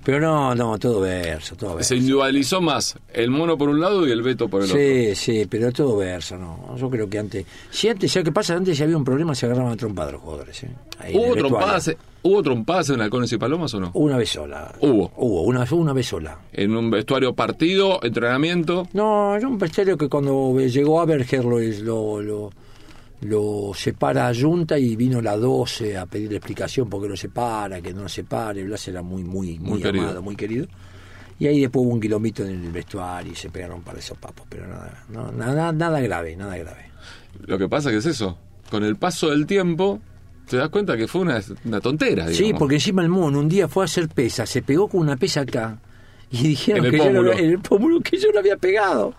Speaker 2: Pero no, no, todo verso, todo verso.
Speaker 3: Se individualizó más el mono por un lado y el Beto por el otro.
Speaker 2: Sí, sí, pero todo verso, ¿no? Yo creo que antes. Si antes, ¿sabes qué pasa? Antes si había un problema, se agarraban a trompadas los jugadores, ¿eh? Ahí
Speaker 3: ¿Hubo trompadas, ¿Hubo trompadas en Halcones y Palomas o no?
Speaker 2: Una vez sola.
Speaker 3: Hubo.
Speaker 2: Hubo, una, una vez sola.
Speaker 3: En un vestuario partido, entrenamiento.
Speaker 2: No, era un vestuario que cuando llegó a Berger lo, lo, lo, separa a Junta y vino la 12 a pedirle explicación por qué lo separa, que no lo separe. Blas era muy, muy, muy,
Speaker 3: Muy querido.
Speaker 2: amado, muy querido. Y ahí después hubo un quilombito en el vestuario y se pegaron para esos papos, pero nada, no, nada, nada grave, nada grave.
Speaker 3: Lo que pasa que es eso. Con el paso del tiempo, te das cuenta que fue una, una tontera.
Speaker 2: Sí, porque encima el mono un día fue a hacer pesa, se pegó con una pesa acá y dijeron
Speaker 3: En el
Speaker 2: que yo no en el pómulo que yo lo había pegado.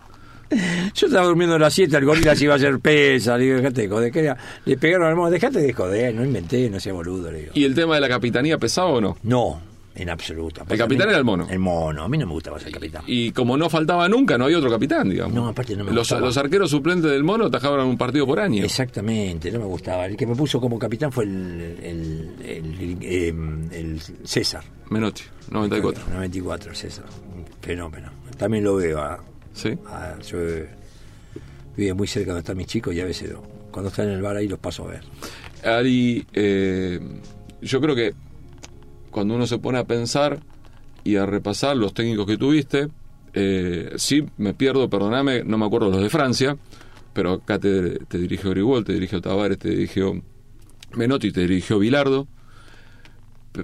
Speaker 2: Yo estaba durmiendo en la siesta, el gorila se iba a hacer pesa, le digo, dejate de joder, le pegaron al mono, dejate de joder, no inventé, no sea boludo, le digo.
Speaker 3: ¿Y el tema de la capitanía pesaba o no?
Speaker 2: No, en absoluto. Aparte,
Speaker 3: capitán
Speaker 2: a mí-
Speaker 3: era el mono.
Speaker 2: El mono, a mí no me gustaba ser capitán.
Speaker 3: Y como no faltaba nunca, no había otro capitán, digamos.
Speaker 2: No, aparte no me
Speaker 3: los,
Speaker 2: gustaba.
Speaker 3: los arqueros suplentes del mono atajaban un partido por año.
Speaker 2: Exactamente, no me gustaba. El que me puso como capitán fue el, el, el- el- el César.
Speaker 3: Menotti, 94.
Speaker 2: 94, César. Fenómeno. También lo veo a,
Speaker 3: ¿Sí?
Speaker 2: a- yo vive muy cerca donde están mis chicos y a veces cuando están en el bar ahí los paso a ver.
Speaker 3: Ari, eh, yo creo que cuando uno se pone a pensar y a repasar los técnicos que tuviste, eh, sí me pierdo, perdóname, no me acuerdo los de Francia, pero acá te, te dirigió Grigol, te dirigió Tavares, te dirigió Menotti, te dirigió Bilardo.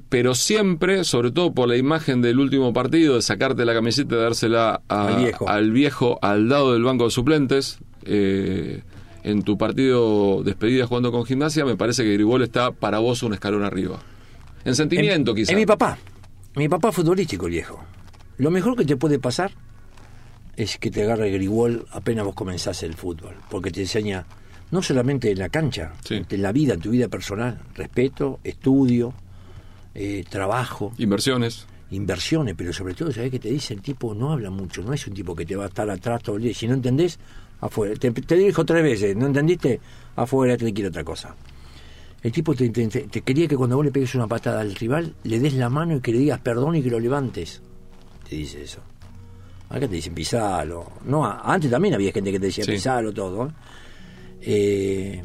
Speaker 3: Pero siempre, sobre todo por la imagen del último partido, de sacarte la camiseta y dársela a-
Speaker 2: Al viejo.
Speaker 3: al viejo al lado del banco de suplentes, eh, en tu partido despedida jugando con gimnasia, me parece que Grigol está para vos un escalón arriba. En sentimiento,
Speaker 2: Es
Speaker 3: quizás.
Speaker 2: mi papá. Mi papá futbolístico, el viejo. Lo mejor que te puede pasar es que te agarre Grigol apenas vos comenzás el fútbol. Porque te enseña, no solamente en la cancha,
Speaker 3: Sí.
Speaker 2: en la vida, en tu vida personal, respeto, estudio, eh, trabajo.
Speaker 3: Inversiones.
Speaker 2: inversiones, pero sobre todo, ¿sabés qué te dice? El tipo no habla mucho, no es un tipo que te va a estar atrás todo el día. Si no entendés, afuera. Te, te dijo tres veces, ¿no entendiste? Afuera, te quiero otra cosa. El tipo te, te- te- te quería que cuando vos le pegues una patada al rival, le des la mano y que le digas perdón y que lo levantes. Te dice eso. Acá te dicen pisalo. No, antes también había gente que te decía
Speaker 3: Sí.
Speaker 2: pisalo, todo. ¿eh? Eh,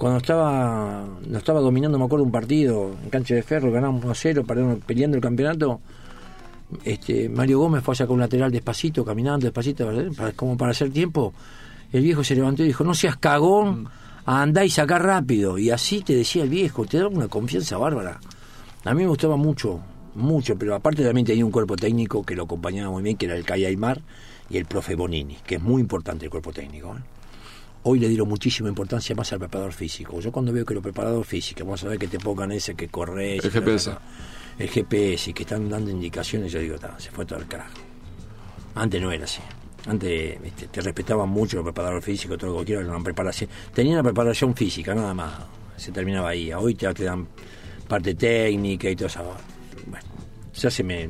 Speaker 2: cuando estaba no estaba dominando, me acuerdo, un partido en cancha de ferro, ganamos 1 a 0, perdón, peleando el campeonato. Este, Mario Gómez fue a sacar un lateral despacito, caminando despacito, como para hacer tiempo. El viejo se levantó y dijo: No seas cagón, andá y sacá rápido. Y así te decía el viejo, te daba una confianza bárbara. A mí me gustaba mucho, mucho, pero aparte también tenía un cuerpo técnico que lo acompañaba muy bien, que era el Calle Aymar y el profe Bonini, que es muy importante el cuerpo técnico. ¿eh? Hoy le dieron muchísima importancia más al preparador físico. Yo cuando veo que los preparadores físicos, vamos a ver que te pongan ese que corre,
Speaker 3: El GPS.
Speaker 2: el GPS y que están dando indicaciones, yo digo, "Ta, se fue todo el carajo. Antes no era así. Antes viste, te respetaban mucho los preparadores físicos, todo lo que quieras, una preparación. Tenían una preparación física, nada más. Se terminaba ahí. Hoy te, te dan parte técnica y todo eso. Bueno, ya se me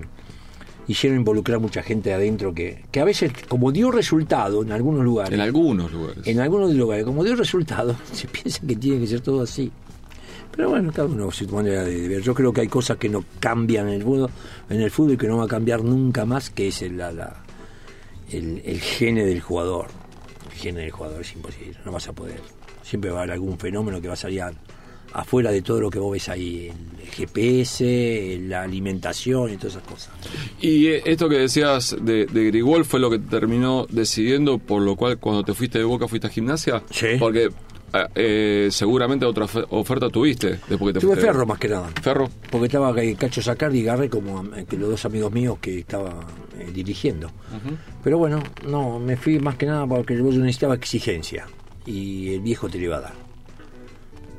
Speaker 2: hicieron involucrar mucha gente adentro que, que a veces, como dio resultado en algunos lugares,
Speaker 3: En algunos lugares.
Speaker 2: en algunos lugares, como dio resultado, se piensa que tiene que ser todo así. Pero bueno, cada uno su manera de ver. Yo creo que hay cosas que no cambian en el fútbol, en el fútbol y que no va a cambiar nunca más, que es el, la, la- el, el gene del jugador. El gene del jugador es imposible, no vas a poder. Siempre va a haber algún fenómeno que va a salir a- afuera de todo lo que vos ves ahí, el GPS, la alimentación y todas esas cosas.
Speaker 3: Y eh, esto que decías de, de Grigol fue lo que terminó decidiendo, por lo cual cuando te fuiste de Boca fuiste a gimnasia.
Speaker 2: Sí.
Speaker 3: Porque eh, eh, seguramente otra ofe- oferta tuviste después que te
Speaker 2: Tuve
Speaker 3: fuiste.
Speaker 2: ferro más que nada.
Speaker 3: Ferro.
Speaker 2: Porque estaba eh, Cacho Sacardi y Garre como los dos amigos míos que estaba eh, dirigiendo. Pero bueno, no, me fui más que nada porque yo necesitaba exigencia y el viejo te lo iba a dar.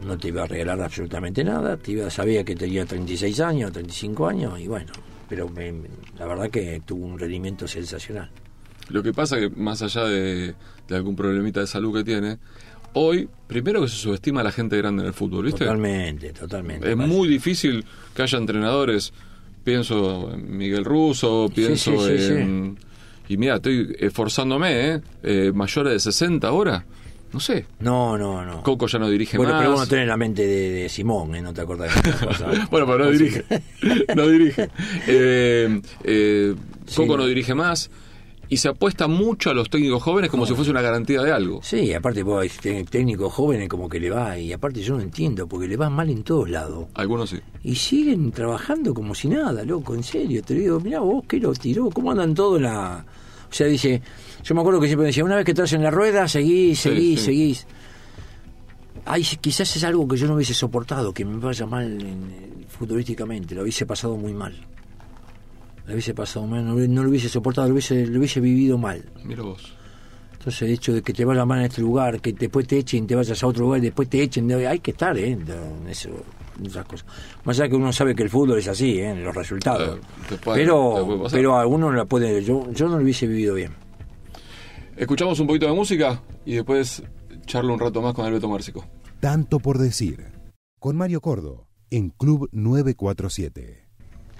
Speaker 2: No te iba a regalar absolutamente nada, te iba, sabía que tenía 36 años, 35 años y bueno, pero me- la verdad que tuvo un rendimiento sensacional.
Speaker 3: Lo que pasa que más allá de, de algún problemita de salud que tiene, hoy, primero que se subestima a la gente grande en el fútbol, ¿viste?
Speaker 2: Totalmente, totalmente.
Speaker 3: Es muy difícil que haya entrenadores, pienso en Miguel Russo, pienso
Speaker 2: sí, sí,
Speaker 3: en... Y mira, estoy esforzándome, ¿eh? Eh, Mayores de 60 ahora. No sé.
Speaker 2: No, no, no.
Speaker 3: Coco ya no dirige
Speaker 2: bueno,
Speaker 3: más.
Speaker 2: pero vos no tenés la mente de, de Simón, ¿eh? No te acordás de
Speaker 3: bueno, pero no dirige. no dirige. Eh, eh, Coco
Speaker 2: Sí.
Speaker 3: no dirige más. Y se apuesta mucho a los técnicos jóvenes como si fuese una garantía de algo.
Speaker 2: Sí, aparte vos técnicos jóvenes como que le va, y aparte yo no entiendo, porque le va mal en todos lados.
Speaker 3: Algunos sí.
Speaker 2: Y siguen trabajando como si nada, loco, en serio. Te digo, mirá vos, que lo tiró, cómo andan todos en la... O sea, dice, yo me acuerdo que siempre decía, una vez que estás en la rueda, seguís, seguís,
Speaker 3: sí.
Speaker 2: seguís. Ay, quizás es algo que yo no hubiese soportado, que me vaya mal en- en- futbolísticamente, lo hubiese pasado muy mal. Lo hubiese pasado mal, no, no lo hubiese soportado, lo hubiese, lo hubiese vivido mal.
Speaker 3: Mira vos.
Speaker 2: Entonces el hecho de que te vaya mal en este lugar, que después te echen, te vayas a otro lugar después te echen, hay que estar, ¿eh? En eso, en esas cosas. Más allá que uno sabe que el fútbol es así, ¿eh? En los resultados.
Speaker 3: Eh, puede-
Speaker 2: pero pero a alguno la puede, yo, yo no lo hubiese vivido bien.
Speaker 3: Escuchamos un poquito de música y después charlo un rato más con Alberto Márcico.
Speaker 1: Tanto por decir. Con Mario Cordo, en Club 947.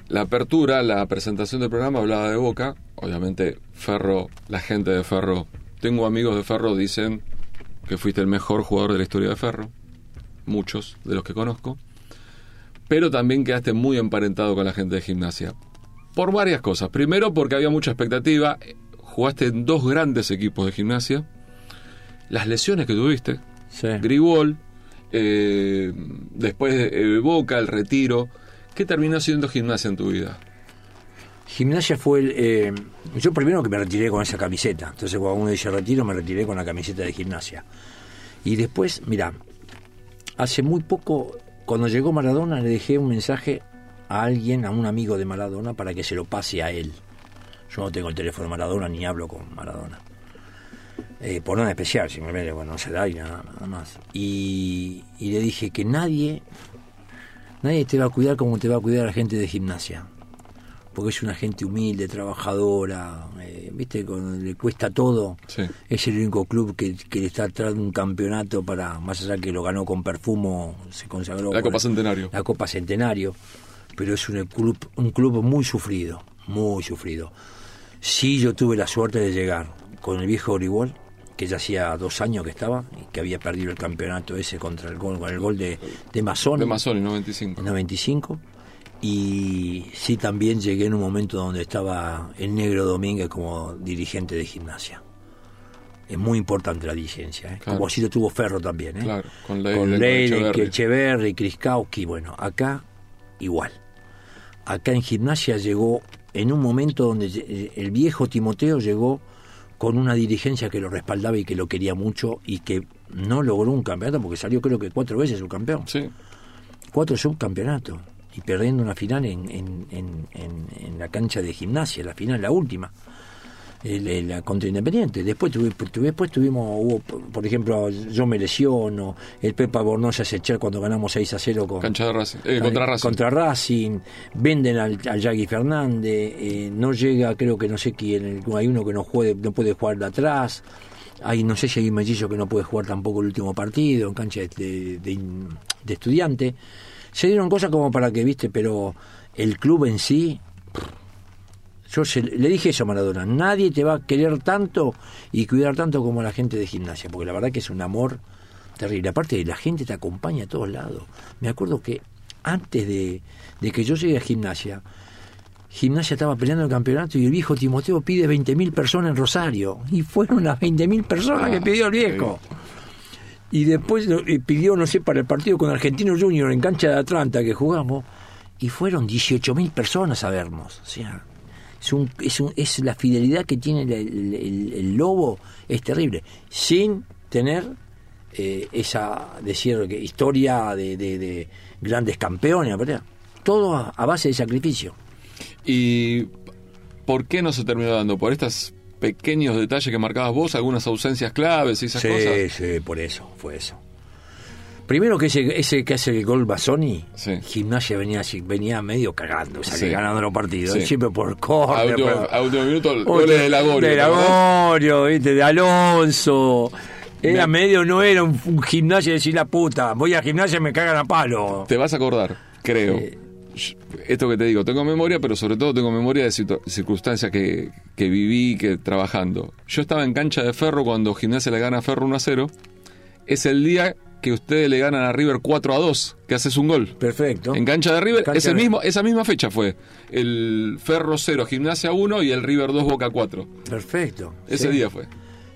Speaker 3: La apertura, la presentación del programa hablaba de Boca. Obviamente, Ferro, la gente de Ferro. Tengo amigos de Ferro, dicen que fuiste el mejor jugador de la historia de Ferro. Muchos de los que conozco. Pero también quedaste muy emparentado con la gente de gimnasia. Por varias cosas. Primero, porque había mucha expectativa. Jugaste en dos grandes equipos de gimnasia. Las lesiones que tuviste.
Speaker 2: Sí.
Speaker 3: Eh, después eh, Boca, el retiro. ¿Qué terminó siendo gimnasia en tu vida?
Speaker 2: Gimnasia fue el... eh, yo primero que me retiré con esa camiseta. Entonces cuando uno dice retiro, me retiré con la camiseta de gimnasia. Y después, mira, hace muy poco, cuando llegó Maradona, le dejé un mensaje a alguien, a un amigo de Maradona, para que se lo pase a él. Yo no tengo el teléfono de Maradona ni hablo con Maradona. Eh, por nada especial, simplemente, bueno, no se da y nada, nada más. Y, y le dije que nadie, nadie te va a cuidar como te va a cuidar la gente de gimnasia porque es una gente humilde, trabajadora, eh, viste, con, le cuesta todo.
Speaker 3: Sí.
Speaker 2: Es el único club que, que está atrás de un campeonato para, más allá que lo ganó con perfumo, se consagró.
Speaker 3: La Copa Centenario.
Speaker 2: La Copa Centenario, pero es un club, un club muy sufrido, muy sufrido. Sí, yo tuve la suerte de llegar con el viejo Grigol, que ya hacía dos años que estaba, y que había perdido el campeonato ese contra el gol, con el gol de, de Masón
Speaker 3: De Masoni, 95.
Speaker 2: en 95 y sí también llegué en un momento donde estaba el negro Domínguez como dirigente de gimnasia. Es muy importante la dirigencia, ¿eh?
Speaker 3: Claro.
Speaker 2: como así lo tuvo Ferro también. ¿eh?
Speaker 3: Claro, con Leiden, con
Speaker 2: Leiden,
Speaker 3: Echeverri,
Speaker 2: Kriskowski, bueno, acá igual. Acá en gimnasia llegó en un momento donde lle- el viejo Timoteo llegó con una dirigencia que lo respaldaba y que lo quería mucho y que no logró un campeonato porque salió creo que cuatro veces subcampeón
Speaker 3: Sí,
Speaker 2: cuatro subcampeonatos y perdiendo una final en, en, en, en- en la cancha de gimnasia, la final, la última, el- la contra Independiente. Después, tuvi- tu- después tuvimos, hubo, por ejemplo, yo me lesiono, el Pepa Bornosa se echó cuando ganamos 6 a 0 con,
Speaker 3: cancha de Racing. Eh, contra Racing.
Speaker 2: contra Racing, venden al, al Yagui Fernández, eh, no llega, creo que no sé quién, hay uno que no, juegue, no puede jugar de atrás, hay no sé si hay un mellizzo que no puede jugar tampoco el último partido en cancha de, de, de estudiante. Se dieron cosas como para que, viste, pero el club en sí, yo se- le dije eso a Maradona, nadie te va a querer tanto y cuidar tanto como la gente de gimnasia, porque la verdad que es un amor terrible. Aparte, la gente te acompaña a todos lados. Me acuerdo que antes de, de que yo llegue a gimnasia, Gimnasia estaba peleando el campeonato y el viejo Timoteo pide 20.000 personas en Rosario. Y fueron las 20.000 personas
Speaker 3: Ah,
Speaker 2: que pidió el viejo. Y después pidió, no sé, para el partido con Argentino Junior en cancha de Atlanta que jugamos. Y fueron 18.000 personas a vernos. O sea, es, un, es, un- es la fidelidad que tiene el, el- el- el lobo, es terrible. Sin tener eh, esa, decir, historia de, de- de grandes campeones, ¿verdad? Todo a, a base de sacrificio.
Speaker 3: ¿Y por qué no se terminó dando? ¿Por estos pequeños detalles que marcabas vos? ¿Algunas ausencias claves y esas
Speaker 2: sí,
Speaker 3: cosas?
Speaker 2: sí, por eso, fue eso. Primero que ese, ese que hace el gol Basoni,
Speaker 3: Sí.
Speaker 2: gimnasia venía venía medio cagando, salía
Speaker 3: Sí.
Speaker 2: ganando los partidos,
Speaker 3: Sí.
Speaker 2: siempre por
Speaker 3: A
Speaker 2: corte.
Speaker 3: a último minuto, goles de Lagorio.
Speaker 2: De. Lagorio, ¿viste? de Alonso. Era
Speaker 3: Me-
Speaker 2: medio, no era un, un gimnasio de decir la puta, voy a gimnasia y me cagan a palo.
Speaker 3: Te vas a acordar, creo.
Speaker 2: Eh,
Speaker 3: Esto que te digo, tengo memoria, pero sobre todo tengo memoria de circunstancias que, que viví que trabajando. Yo estaba en cancha de Ferro cuando Gimnasia le gana a Ferro 1 a 0. Es el día que ustedes le ganan a River 4 a 2, que haces un gol.
Speaker 2: Perfecto.
Speaker 3: En cancha de River,
Speaker 2: Cancha
Speaker 3: ese
Speaker 2: de-
Speaker 3: mismo, esa misma fecha fue. El Ferro 0, Gimnasia 1 y el River 2, Boca 4.
Speaker 2: Perfecto.
Speaker 3: Ese
Speaker 2: Sí.
Speaker 3: día fue.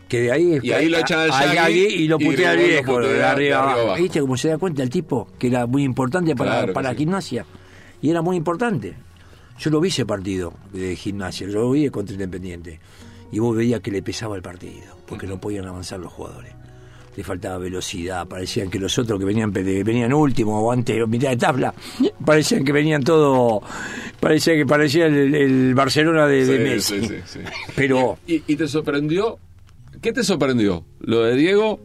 Speaker 2: Que de ahí,
Speaker 3: Y ahí lo echan al Yagi
Speaker 2: y lo putea al viejo, de arriba abajo. ¿Viste cómo se da cuenta el tipo? Que era muy importante para,
Speaker 3: Claro
Speaker 2: para
Speaker 3: sí.
Speaker 2: gimnasia. Y era muy importante. Yo lo vi ese partido de gimnasia, yo lo vi contra Independiente. Y vos veías que le pesaba el partido, porque no podían avanzar los jugadores. Le faltaba velocidad, parecían que los otros que venían venían último o antes, o mitad de tabla, parecían que venían todo, parecía que parecía el, el Barcelona de, de
Speaker 3: Sí,
Speaker 2: Messi.
Speaker 3: sí, sí, sí.
Speaker 2: Pero
Speaker 3: ¿Y, y te sorprendió? ¿Qué te sorprendió? ¿Lo de Diego?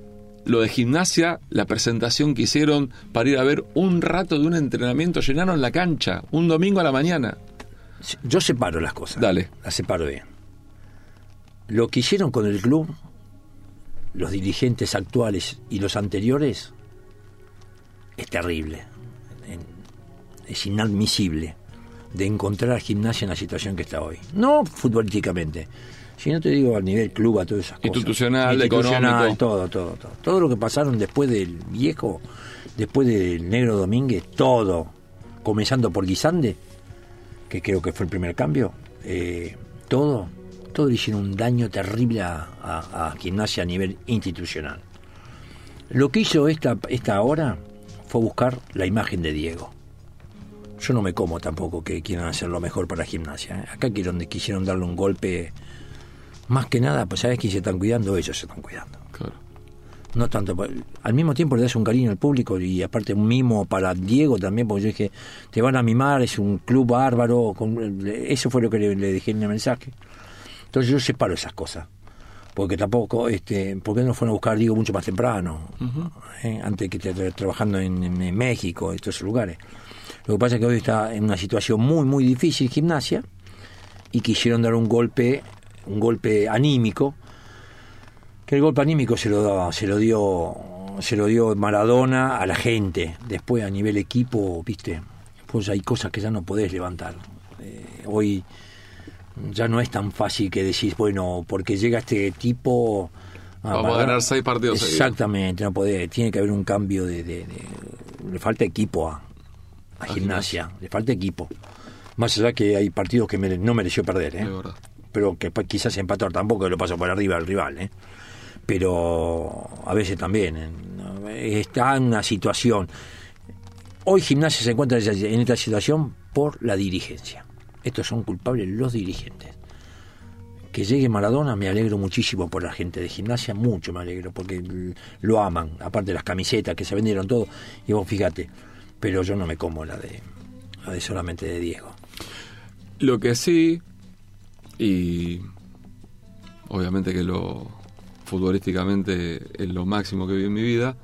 Speaker 3: ¿Lo de gimnasia? ¿La presentación que hicieron para ir a ver un rato de un entrenamiento? Llenaron la cancha un domingo a la mañana.
Speaker 2: Yo separo las cosas.
Speaker 3: Dale.
Speaker 2: Las separo bien. Lo que hicieron con el club, los dirigentes actuales y los anteriores, es terrible. Es inadmisible de encontrar a gimnasia en la situación que está hoy. No futbolísticamente, sino te digo a nivel club, a todas esas cosas.
Speaker 3: Institucional, económico.
Speaker 2: Todo, todo, todo. Todo lo que pasaron después del viejo, después del negro Domínguez, todo, comenzando por Guisande, que creo que fue el primer cambio, eh, todo, todo le hicieron un daño terrible a, a- a gimnasia a nivel institucional. Lo que hizo esta, esta hora fue buscar la imagen de Diego. Yo no me como tampoco que quieran hacer lo mejor para gimnasia. ¿eh? Acá quieren, quisieron darle un golpe. Más que nada, pues sabes quién se están cuidando, ellos se están cuidando.
Speaker 3: Claro.
Speaker 2: No tanto. Al mismo tiempo le das un cariño al público y aparte un mimo para Diego también, porque yo dije, te van a mimar, es un club bárbaro. con- eso fue lo que le, le dije en el mensaje. Entonces yo separo esas cosas. Porque tampoco, este, ¿por qué no fueron a buscar Diego mucho más temprano? Eh, Antes que esté tra- trabajando en, en- México, en estos lugares. Lo que pasa es que hoy está en una situación muy, muy difícil gimnasia y quisieron dar un golpe, un golpe anímico que el golpe anímico se lo da- se lo dio se lo dio Maradona a la gente después a nivel equipo viste pues hay cosas que ya no podés levantar Eh, hoy ya no es tan fácil que decís bueno porque llega este tipo
Speaker 3: Vamos a ganar seis partidos seguidos.
Speaker 2: exactamente no podés tiene que haber un cambio de, de- de- le falta equipo a, a gimnasia le falta equipo más allá que hay partidos que mere- no mereció perder ¿eh? Pero que quizás empatar tampoco lo pasó por arriba al rival, ¿eh? pero a veces también ¿eh? está en una situación. Hoy Gimnasia se encuentra en esta situación por la dirigencia. Estos son culpables los dirigentes. Que llegue Maradona me alegro muchísimo por la gente de Gimnasia, mucho me alegro, porque lo aman, aparte de las camisetas que se vendieron todo, y vos fíjate, pero yo no me como la de, la de solamente de Diego.
Speaker 3: Lo que sí, y obviamente que lo futbolísticamente es lo máximo que vi en mi vida,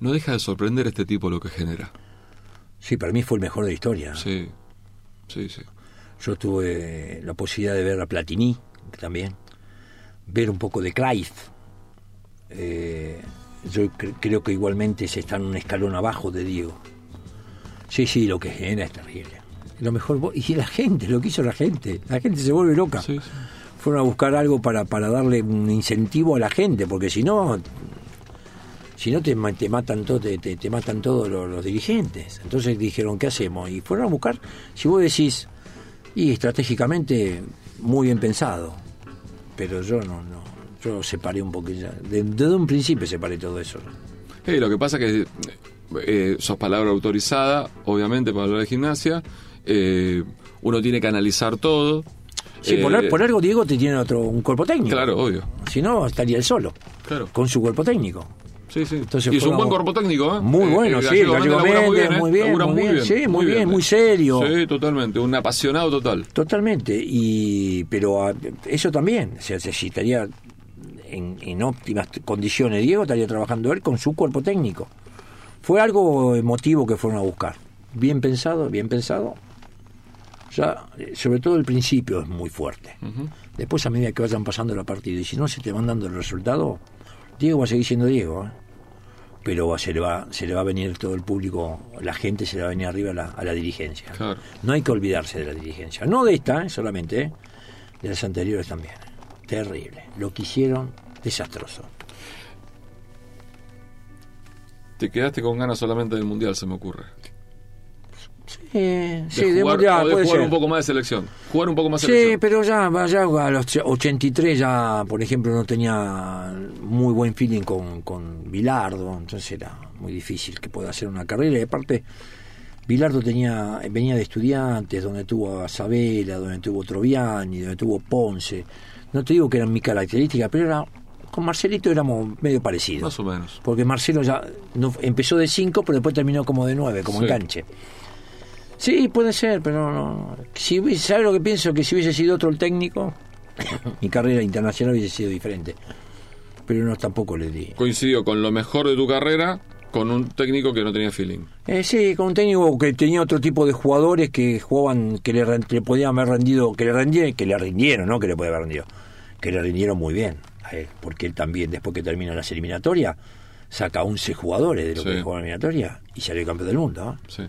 Speaker 3: no deja de sorprender este tipo lo que genera.
Speaker 2: Sí, para mí fue el mejor de la historia.
Speaker 3: Sí, sí, sí.
Speaker 2: Yo tuve la posibilidad de ver a Platini también, ver un poco de Clive. Eh, yo cre- creo que igualmente se está en un escalón abajo de Diego. Sí, sí, lo que genera es terrible. Lo mejor, y la gente, lo que hizo la gente, la gente se vuelve loca.
Speaker 3: Sí, sí.
Speaker 2: Fueron a buscar algo para, para darle un incentivo a la gente, porque si no, si no te, te matan todo, te, te- te matan todos los, los dirigentes. Entonces dijeron, ¿qué hacemos? Y fueron a buscar, si vos decís, y estratégicamente muy bien pensado, pero yo no, no, yo separé un poquito, de- desde un principio separé todo eso.
Speaker 3: Sí, lo que pasa que eh, sos palabra autorizada, obviamente, para hablar de gimnasia. eh, uno tiene que analizar todo.
Speaker 2: Sí, por,
Speaker 3: Eh,
Speaker 2: por algo Diego te tiene otro, un cuerpo técnico.
Speaker 3: Claro, obvio.
Speaker 2: Si no, estaría él solo,
Speaker 3: Claro.
Speaker 2: con su cuerpo técnico.
Speaker 3: Sí, sí.
Speaker 2: Entonces
Speaker 3: y es un buen cuerpo técnico, ¿eh?
Speaker 2: Muy
Speaker 3: Eh,
Speaker 2: bueno,
Speaker 3: el
Speaker 2: sí,
Speaker 3: Gallego Méndez ¿eh?
Speaker 2: muy bien,
Speaker 3: Labura
Speaker 2: muy bien, sí, muy bien, muy serio.
Speaker 3: Sí, totalmente. Un apasionado total.
Speaker 2: Totalmente, y pero ah, eso también, o sea, si estaría en, en óptimas condiciones, Diego estaría trabajando él con su cuerpo técnico. Fue algo emotivo que fueron a buscar. Bien pensado, bien pensado. Ya, eh, sobre todo el principio es muy fuerte. Después a medida que vayan pasando la partida y si no se te van dando el resultado, Diego va a seguir siendo Diego, ¿eh? Pero se le, va, se le va a venir todo el público, la gente se le va a venir arriba a la, a la dirigencia.
Speaker 3: Claro.
Speaker 2: No hay que olvidarse de la dirigencia. No de esta ¿eh? solamente, ¿eh? de las anteriores también. Terrible. Lo que hicieron, desastroso.
Speaker 3: Te quedaste con ganas solamente del mundial, se me ocurre.
Speaker 2: Sí,
Speaker 3: De
Speaker 2: sí, de
Speaker 3: jugar,
Speaker 2: mundial,
Speaker 3: o de
Speaker 2: puede
Speaker 3: jugar
Speaker 2: ser.
Speaker 3: un poco más de selección. Jugar un poco más de
Speaker 2: Sí,
Speaker 3: selección.
Speaker 2: pero ya, ya a los 83 ya, por ejemplo, no tenía muy buen feeling con, con Bilardo, entonces era muy difícil que pueda hacer una carrera. Y aparte, Bilardo tenía, venía de estudiantes, donde tuvo a Sabela, donde tuvo Troviani, donde tuvo Ponce. No te digo que eran mi característica, pero era, con Marcelito éramos medio parecidos.
Speaker 3: Más o menos.
Speaker 2: Porque Marcelo ya no, empezó de 5, pero después terminó como de 9, como
Speaker 3: Sí.
Speaker 2: enganche. Sí, puede ser, pero no. Si hubiese, ¿Sabe lo que pienso? Que si hubiese sido otro el técnico, mi carrera internacional hubiese sido diferente. Pero no, tampoco le di.
Speaker 3: Coincidió con lo mejor de tu carrera con un técnico que no tenía feeling.
Speaker 2: Eh, sí, con un técnico que tenía otro tipo de jugadores que jugaban, que le, le podían haber rendido, que le rendieron, que le rindieron, no que le podía haber rendido, que le rindieron muy bien a él, porque él también, después que termina las eliminatorias, saca 11 jugadores de lo
Speaker 3: Sí.
Speaker 2: que jugó en la eliminatoria y salió campeón del mundo. ¿no?
Speaker 3: Sí.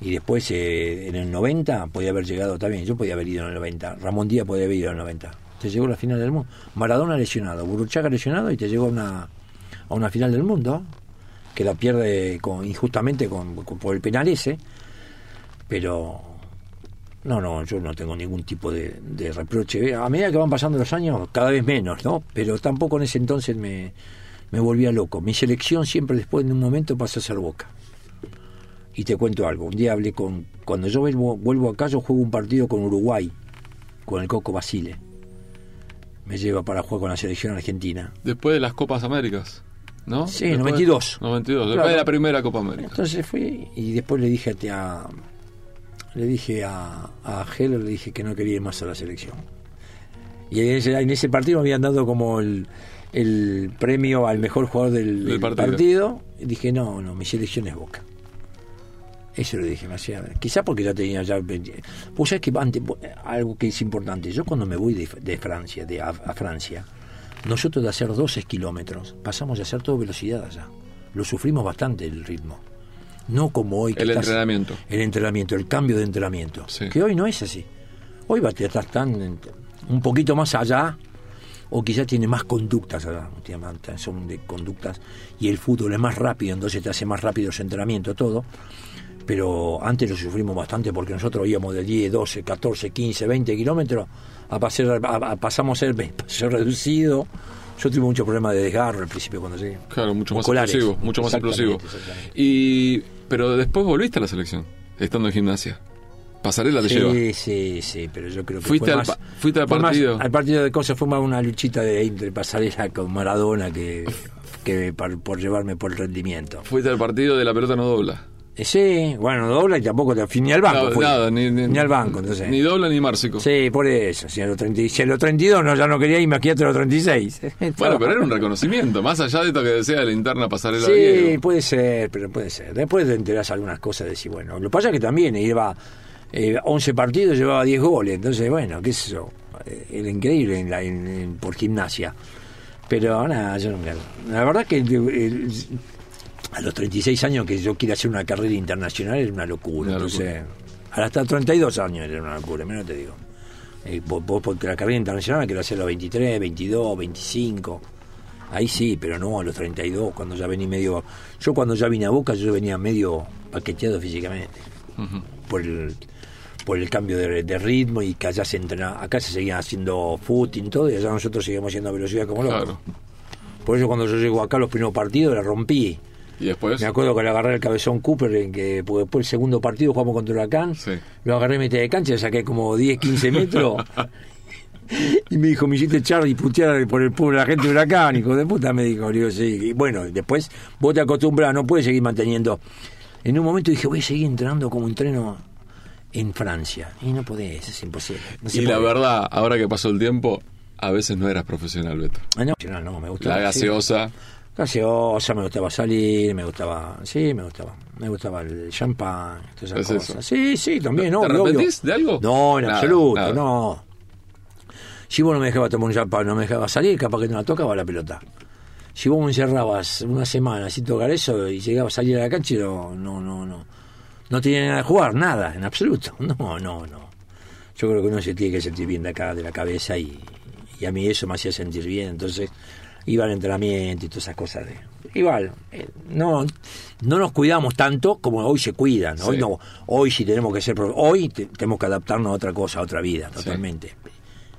Speaker 2: Y después, eh, en el 90, podía haber llegado también. Yo podía haber ido en el 90. Ramón Díaz podía haber ido en el 90. Te llegó a la final del mundo. Maradona lesionado, Burruchaga lesionado y te llegó a una, a una final del mundo. Que la pierde con, injustamente con, por el penal ese. Pero. No, no, yo no tengo ningún tipo de, de reproche. A medida que van pasando los años, cada vez menos, ¿no? Pero tampoco en ese entonces me, me volvía loco. Mi selección siempre después de un momento pasó a ser boca. Y te cuento algo, un día hablé con... Cuando yo vuelvo, vuelvo acá, yo juego un partido con Uruguay, con el Coco Basile. Me lleva para jugar con la selección argentina.
Speaker 3: Después de las Copas Américas, ¿no?
Speaker 2: Sí,
Speaker 3: Después-
Speaker 2: 92.
Speaker 3: 92, después
Speaker 2: Claro.
Speaker 3: de la primera Copa América.
Speaker 2: Entonces fui y después le dije a... le dije a, a Heller, le dije que no quería ir más a la selección. Y en ese, en ese partido me habían dado como el, el premio al mejor jugador del,
Speaker 3: Del
Speaker 2: del
Speaker 3: partido.
Speaker 2: partido. Y dije, no, no, mi selección es Boca. Eso le dije, me hacía, quizá porque ya tenía ya... Vos sabés que antes, algo que es importante, yo cuando me voy de, de Francia, de a, a Francia, nosotros de hacer 12 kilómetros, pasamos a hacer todo velocidad allá. Lo sufrimos bastante el ritmo. No como hoy que
Speaker 3: El
Speaker 2: estás-
Speaker 3: entrenamiento.
Speaker 2: el entrenamiento, el cambio de entrenamiento.
Speaker 3: Sí.
Speaker 2: Que hoy no es así. Hoy va, estás tan en- un poquito más allá, o quizás tiene más conductas allá, son de conductas, y el fútbol es más rápido, entonces te hace más rápido ese entrenamiento, todo. Pero antes lo sufrimos bastante porque nosotros íbamos de 10, 12, 14, 15, 20 kilómetros, a, pasar, a, a- pasamos a ser, paseo reducido. Yo tuve mucho problema de desgarro al principio cuando llegué.
Speaker 3: Claro, mucho más explosivo, mucho más explosivo.
Speaker 2: exactamente.
Speaker 3: Y pero después volviste a la selección, estando en gimnasia. Pasarela te lleva.
Speaker 2: Sí, sí, sí, pero yo creo que
Speaker 3: Fuiste
Speaker 2: fue
Speaker 3: al
Speaker 2: más,
Speaker 3: fuiste al
Speaker 2: fue más-
Speaker 3: partido.
Speaker 2: al partido de cosas fue más una luchita de entre pasarela con Maradona que, que par- por llevarme por el rendimiento.
Speaker 3: Fuiste al partido de la pelota no dobla.
Speaker 2: Eh, sí, bueno, no dobla y tampoco te ni al banco
Speaker 3: No,
Speaker 2: fui.
Speaker 3: nada, ni,
Speaker 2: Ni al banco, entonces.
Speaker 3: Ni dobla ni márcico.
Speaker 2: Sí, por eso. Si a los, 30 si a los 32 no, ya no quería ir, imagínate a los 36.
Speaker 3: Bueno, pero era un reconocimiento, más allá de esto que decía de la interna pasarela
Speaker 2: Sí,
Speaker 3: Diego.
Speaker 2: puede ser, pero puede ser. Después te enterás algunas cosas de decir, bueno, lo que pasa es que también iba eh, 11 partidos, llevaba 10 goles, entonces, bueno, qué sé yo, eh, era increíble en la- en- en- por gimnasia. Pero nada, yo nunca. La verdad que el- el- a los 36 años que yo quiera hacer una carrera internacional era una locura.
Speaker 3: Una
Speaker 2: entonces, hasta 32 años era una locura, menos te digo. Eh, vos, vos, porque la carrera internacional quiero hacer a los 23, 22, 25. Ahí sí, pero no a los 32, cuando ya vení medio... Yo cuando ya vine a Boca, yo venía medio paqueteado físicamente. Por el, por el cambio de, de ritmo y que allá se entrena, acá se seguía haciendo footing todo y allá nosotros seguíamos haciendo velocidad como locos.
Speaker 3: Claro.
Speaker 2: Por eso cuando yo llego acá los primeros partidos la rompí.
Speaker 3: Y después,
Speaker 2: Me acuerdo que le agarré el cabezón Cooper, en que porque después el segundo partido jugamos contra Huracán.
Speaker 3: Sí.
Speaker 2: Lo agarré en mitad de cancha, saqué como 10, 15 metros. y me dijo, me hiciste echar y putear por el por la gente de Huracán, hijo de puta, me dijo. Digo, sí. Y bueno, después vos te acostumbras, no puedes seguir manteniendo. En un momento dije, voy a seguir entrenando como entreno en Francia. Y no podés, es imposible. No
Speaker 3: y la
Speaker 2: puede.
Speaker 3: verdad, ahora que pasó el tiempo, a veces no eras profesional, Beto.
Speaker 2: Ah, no, no, no, me gustaba.
Speaker 3: La gaseosa,
Speaker 2: Gaseosa, me gustaba salir, me gustaba, sí, me gustaba, me gustaba el champán, todas esas
Speaker 3: Es
Speaker 2: cosas.
Speaker 3: eso.
Speaker 2: Sí, sí, también, ¿no?
Speaker 3: ¿Te
Speaker 2: Obvio,
Speaker 3: arrepentís
Speaker 2: obvio.
Speaker 3: de algo?
Speaker 2: No, en
Speaker 3: Nada,
Speaker 2: absoluto,
Speaker 3: nada.
Speaker 2: no. Si vos no me dejabas tomar un champán, no me dejabas salir, capaz que no la tocaba la pelota. si vos me encerrabas una semana sin tocar eso y llegabas a salir a la cancha, no, no, no, no, no tenía nada de jugar, nada, en absoluto. No, no, no. Yo creo que uno se tiene que sentir bien de acá, de la cabeza, y, y a mí eso me hacía sentir bien. Entonces, iba al entrenamiento y todas esas cosas de igual eh, no no nos cuidamos tanto como hoy se cuidan hoy
Speaker 3: Sí.
Speaker 2: no hoy sí tenemos que ser hoy te- tenemos que adaptarnos a otra cosa a otra vida totalmente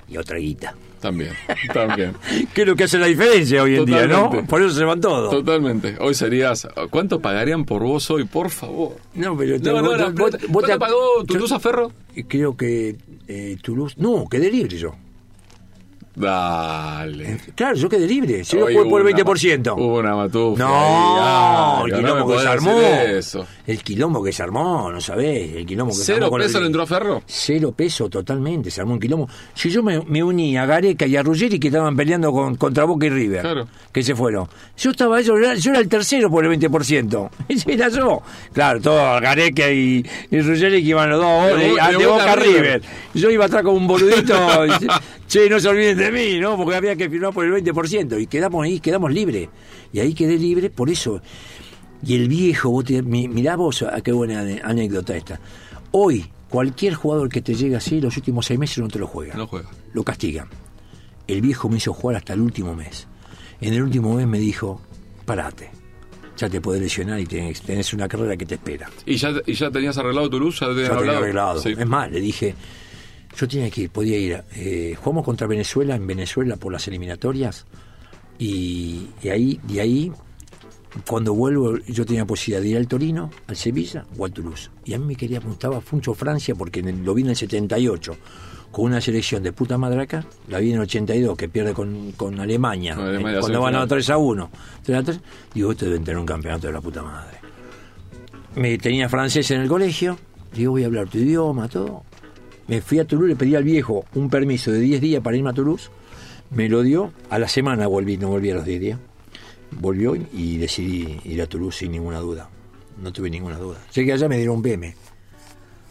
Speaker 2: y a otra guita
Speaker 3: También, también.
Speaker 2: ¿Qué es lo que hace la diferencia hoy en día, no? Por eso se van todos.
Speaker 3: Totalmente. Hoy serías. ¿Cuánto pagarían por vos hoy, por favor?
Speaker 2: No, pero
Speaker 3: No, no, no,
Speaker 2: vos- vos
Speaker 3: ¿Cuánto pagó Toulouse a Ferro?
Speaker 2: Creo que eh, Toulouse. No, quedé libre yo.
Speaker 3: Dale.
Speaker 2: Claro, yo quedé libre. Si yo jugué por el
Speaker 3: hubo una
Speaker 2: 20%.
Speaker 3: ma- Hubo una.
Speaker 2: No,
Speaker 3: ahí,
Speaker 2: el quilombo
Speaker 3: no
Speaker 2: que se armó.
Speaker 3: Eso.
Speaker 2: El quilombo que se armó, no sabés. El quilombo que se
Speaker 3: ¿Cero
Speaker 2: armó con el-
Speaker 3: peso le entró a Ferro?
Speaker 2: Cero peso totalmente, se armó un quilombo. Si yo me, me uní a Gareca y a Ruggeri que estaban peleando con, contra Boca y River,
Speaker 3: Claro.
Speaker 2: que se fueron. Yo estaba yo, era- yo era el tercero por el 20%. Ese era yo. Claro, todos Gareca y, y Ruggeri que iban los dos
Speaker 3: De
Speaker 2: de,
Speaker 3: Boca River.
Speaker 2: River. Yo iba atrás con un boludito. che, no se olviden de mí, ¿no? Porque había que firmar por el 20%. Y quedamos ahí, quedamos libres. Y ahí quedé libre, por eso. Y el viejo, vos te- mi- mirá vos, ah, qué buena anécdota esta. Hoy, cualquier jugador que te llegue así, los últimos seis meses no te lo juega.
Speaker 3: No juega.
Speaker 2: Lo castigan. El viejo me hizo jugar hasta el último mes. En el último mes me dijo, parate. Ya te podés lesionar y tenés, tenés una carrera que te espera.
Speaker 3: ¿Y ya, ¿Y ya tenías arreglado? ¿Ya tenías
Speaker 2: Ya tenía
Speaker 3: hablado?
Speaker 2: arreglado.
Speaker 3: Sí.
Speaker 2: Es más, le dije, yo tenía que ir, podía ir. Eh, jugamos contra Venezuela en Venezuela por las eliminatorias y, y ahí, de ahí, cuando vuelvo, yo tenía posibilidad de ir al Torino, al Sevilla o al Toulouse. Y a mí me quería gustaba mucho Francia porque en el- lo vi en el 78 con una selección de puta madraca, la vi en el 82 que pierde con, con Alemania, eh, cuando van a
Speaker 3: semifinal.
Speaker 2: 3 a 1. 3 a 3, digo, esto deben tener un campeonato de la puta madre me tenía francés en el colegio, digo, voy a hablar tu idioma, todo. Me fui a Toulouse, le pedí al viejo un permiso de 10 días para irme a Toulouse, me lo dio, a la semana volví, no volví a los 10 días, volvió y decidí ir a Toulouse sin ninguna duda, no tuve ninguna duda. Llegué allá, me dieron un BM,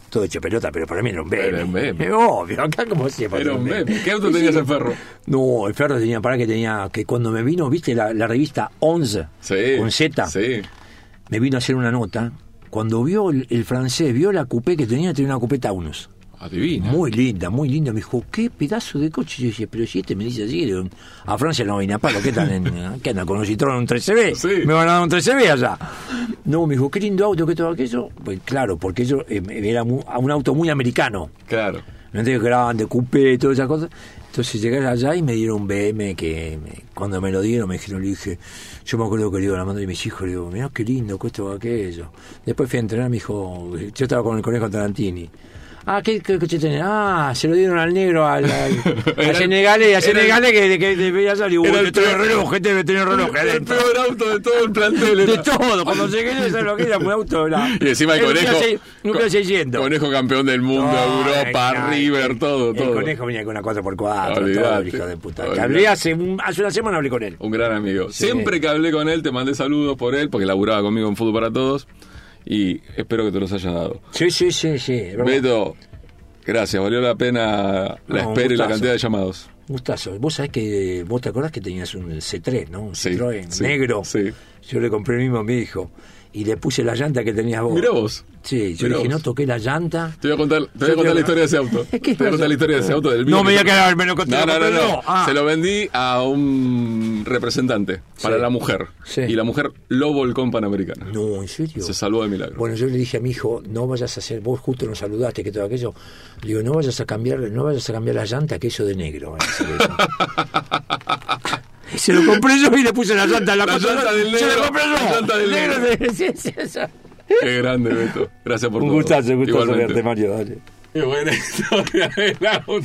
Speaker 2: todo hecho pelota, pero para mí era un BM.
Speaker 3: Era un BM.
Speaker 2: Obvio, acá como siempre.
Speaker 3: Era un meme. ¿Qué auto tenías en Ferro?
Speaker 2: No, el Ferro tenía, para que tenía, que cuando me vino, viste la, la revista 11,
Speaker 3: Sí.
Speaker 2: con Z,
Speaker 3: Sí.
Speaker 2: me vino a hacer una nota. Cuando vio el, el francés, vio la coupé que tenía, tenía una coupé Taunus.
Speaker 3: Adivina.
Speaker 2: Muy linda, muy linda. Me dijo, qué pedazo de coche. Yo dije, pero si este me dice así, a Francia no viene a palo, ¿qué en, ¿qué andan con un Citroën un 13B?
Speaker 3: Sí.
Speaker 2: Me van a dar un 13B allá. No, me dijo, qué lindo auto, qué todo aquello. Pues claro, porque yo eh, era mu- un auto muy americano.
Speaker 3: Claro.
Speaker 2: No tengo grande, coupé, todas esas cosas. Entonces llegué allá y me dieron un BM que me- cuando me lo dieron me dijeron, le dije, yo me acuerdo que le digo a la madre de mis hijos, le digo, mirá qué lindo, que esto aquello. Después fui a entrenar, me dijo, yo estaba con el conejo Tarantini. Ah, ¿qué, qué coche tenés? Ah, se lo dieron al negro, al, al, senegalés, al senegalés que, que, que veía salir. Uy,
Speaker 3: el
Speaker 2: tiene
Speaker 3: peor-
Speaker 2: reloj,
Speaker 3: El peor auto de todo el plantel.
Speaker 2: De todo, cuando llegué, ¿sabes lo que era? Un auto.
Speaker 3: Y encima el conejo.
Speaker 2: Fiat 600.
Speaker 3: Conejo campeón del mundo, Europa, River, todo,
Speaker 2: el
Speaker 3: todo.
Speaker 2: conejo venía con una 4x4, todo, el hijo de puta. Hablé hace, un- hace una semana hablé con él.
Speaker 3: Un gran amigo. Siempre que hablé con él, te mandé saludos por él, porque laburaba conmigo en Fútbol para Todos. Y espero que te los haya dado.
Speaker 2: Sí, sí, sí, sí. es.
Speaker 3: Beto, gracias. Valió la pena la
Speaker 2: No,
Speaker 3: espera y la cantidad de llamados.
Speaker 2: Gustazo. Vos sabés que, vos te acordás que tenías un C3, ¿no? Un
Speaker 3: Sí,
Speaker 2: Citroën
Speaker 3: sí,
Speaker 2: negro.
Speaker 3: sí.
Speaker 2: Yo le compré el mismo a mi hijo. Y le puse la llanta que tenías vos.
Speaker 3: Mirá vos.
Speaker 2: Sí, yo
Speaker 3: Mirá
Speaker 2: dije,
Speaker 3: vos.
Speaker 2: no toqué la llanta.
Speaker 3: Te voy a contar, te voy a contar la historia de ese auto.
Speaker 2: ¿Qué
Speaker 3: Te voy a contar la historia de ese auto del mío.
Speaker 2: No me voy a quedar, me lo conté.
Speaker 3: No, no, no, no.
Speaker 2: Ah.
Speaker 3: Se lo vendí a un representante para
Speaker 2: Sí.
Speaker 3: la mujer.
Speaker 2: Sí.
Speaker 3: Y la mujer lo volcó en Panamericana.
Speaker 2: No, ¿en serio?
Speaker 3: Se salvó de milagro.
Speaker 2: Bueno, yo le dije a mi hijo, no vayas a hacer, vos justo nos saludaste, que todo aquello. Le digo, no vayas a cambiar, no vayas a cambiar la llanta, que eso de negro. van a hacer eso". Y se lo compré yo y le puse la llanta en la,
Speaker 3: La
Speaker 2: cosa.
Speaker 3: llanta del
Speaker 2: Se
Speaker 3: negro,
Speaker 2: lo compré yo.
Speaker 3: la llanta del
Speaker 2: Negro
Speaker 3: negro.
Speaker 2: de- sí, sí, sí.
Speaker 3: Qué grande, Beto. Gracias por
Speaker 2: Un
Speaker 3: todo.
Speaker 2: gustazo, un gustazo verte, Mario. Dale.
Speaker 3: Qué buena historia del auto.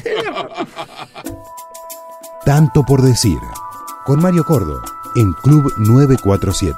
Speaker 1: Tanto por decir. Con Mario Cordo, en Club 947.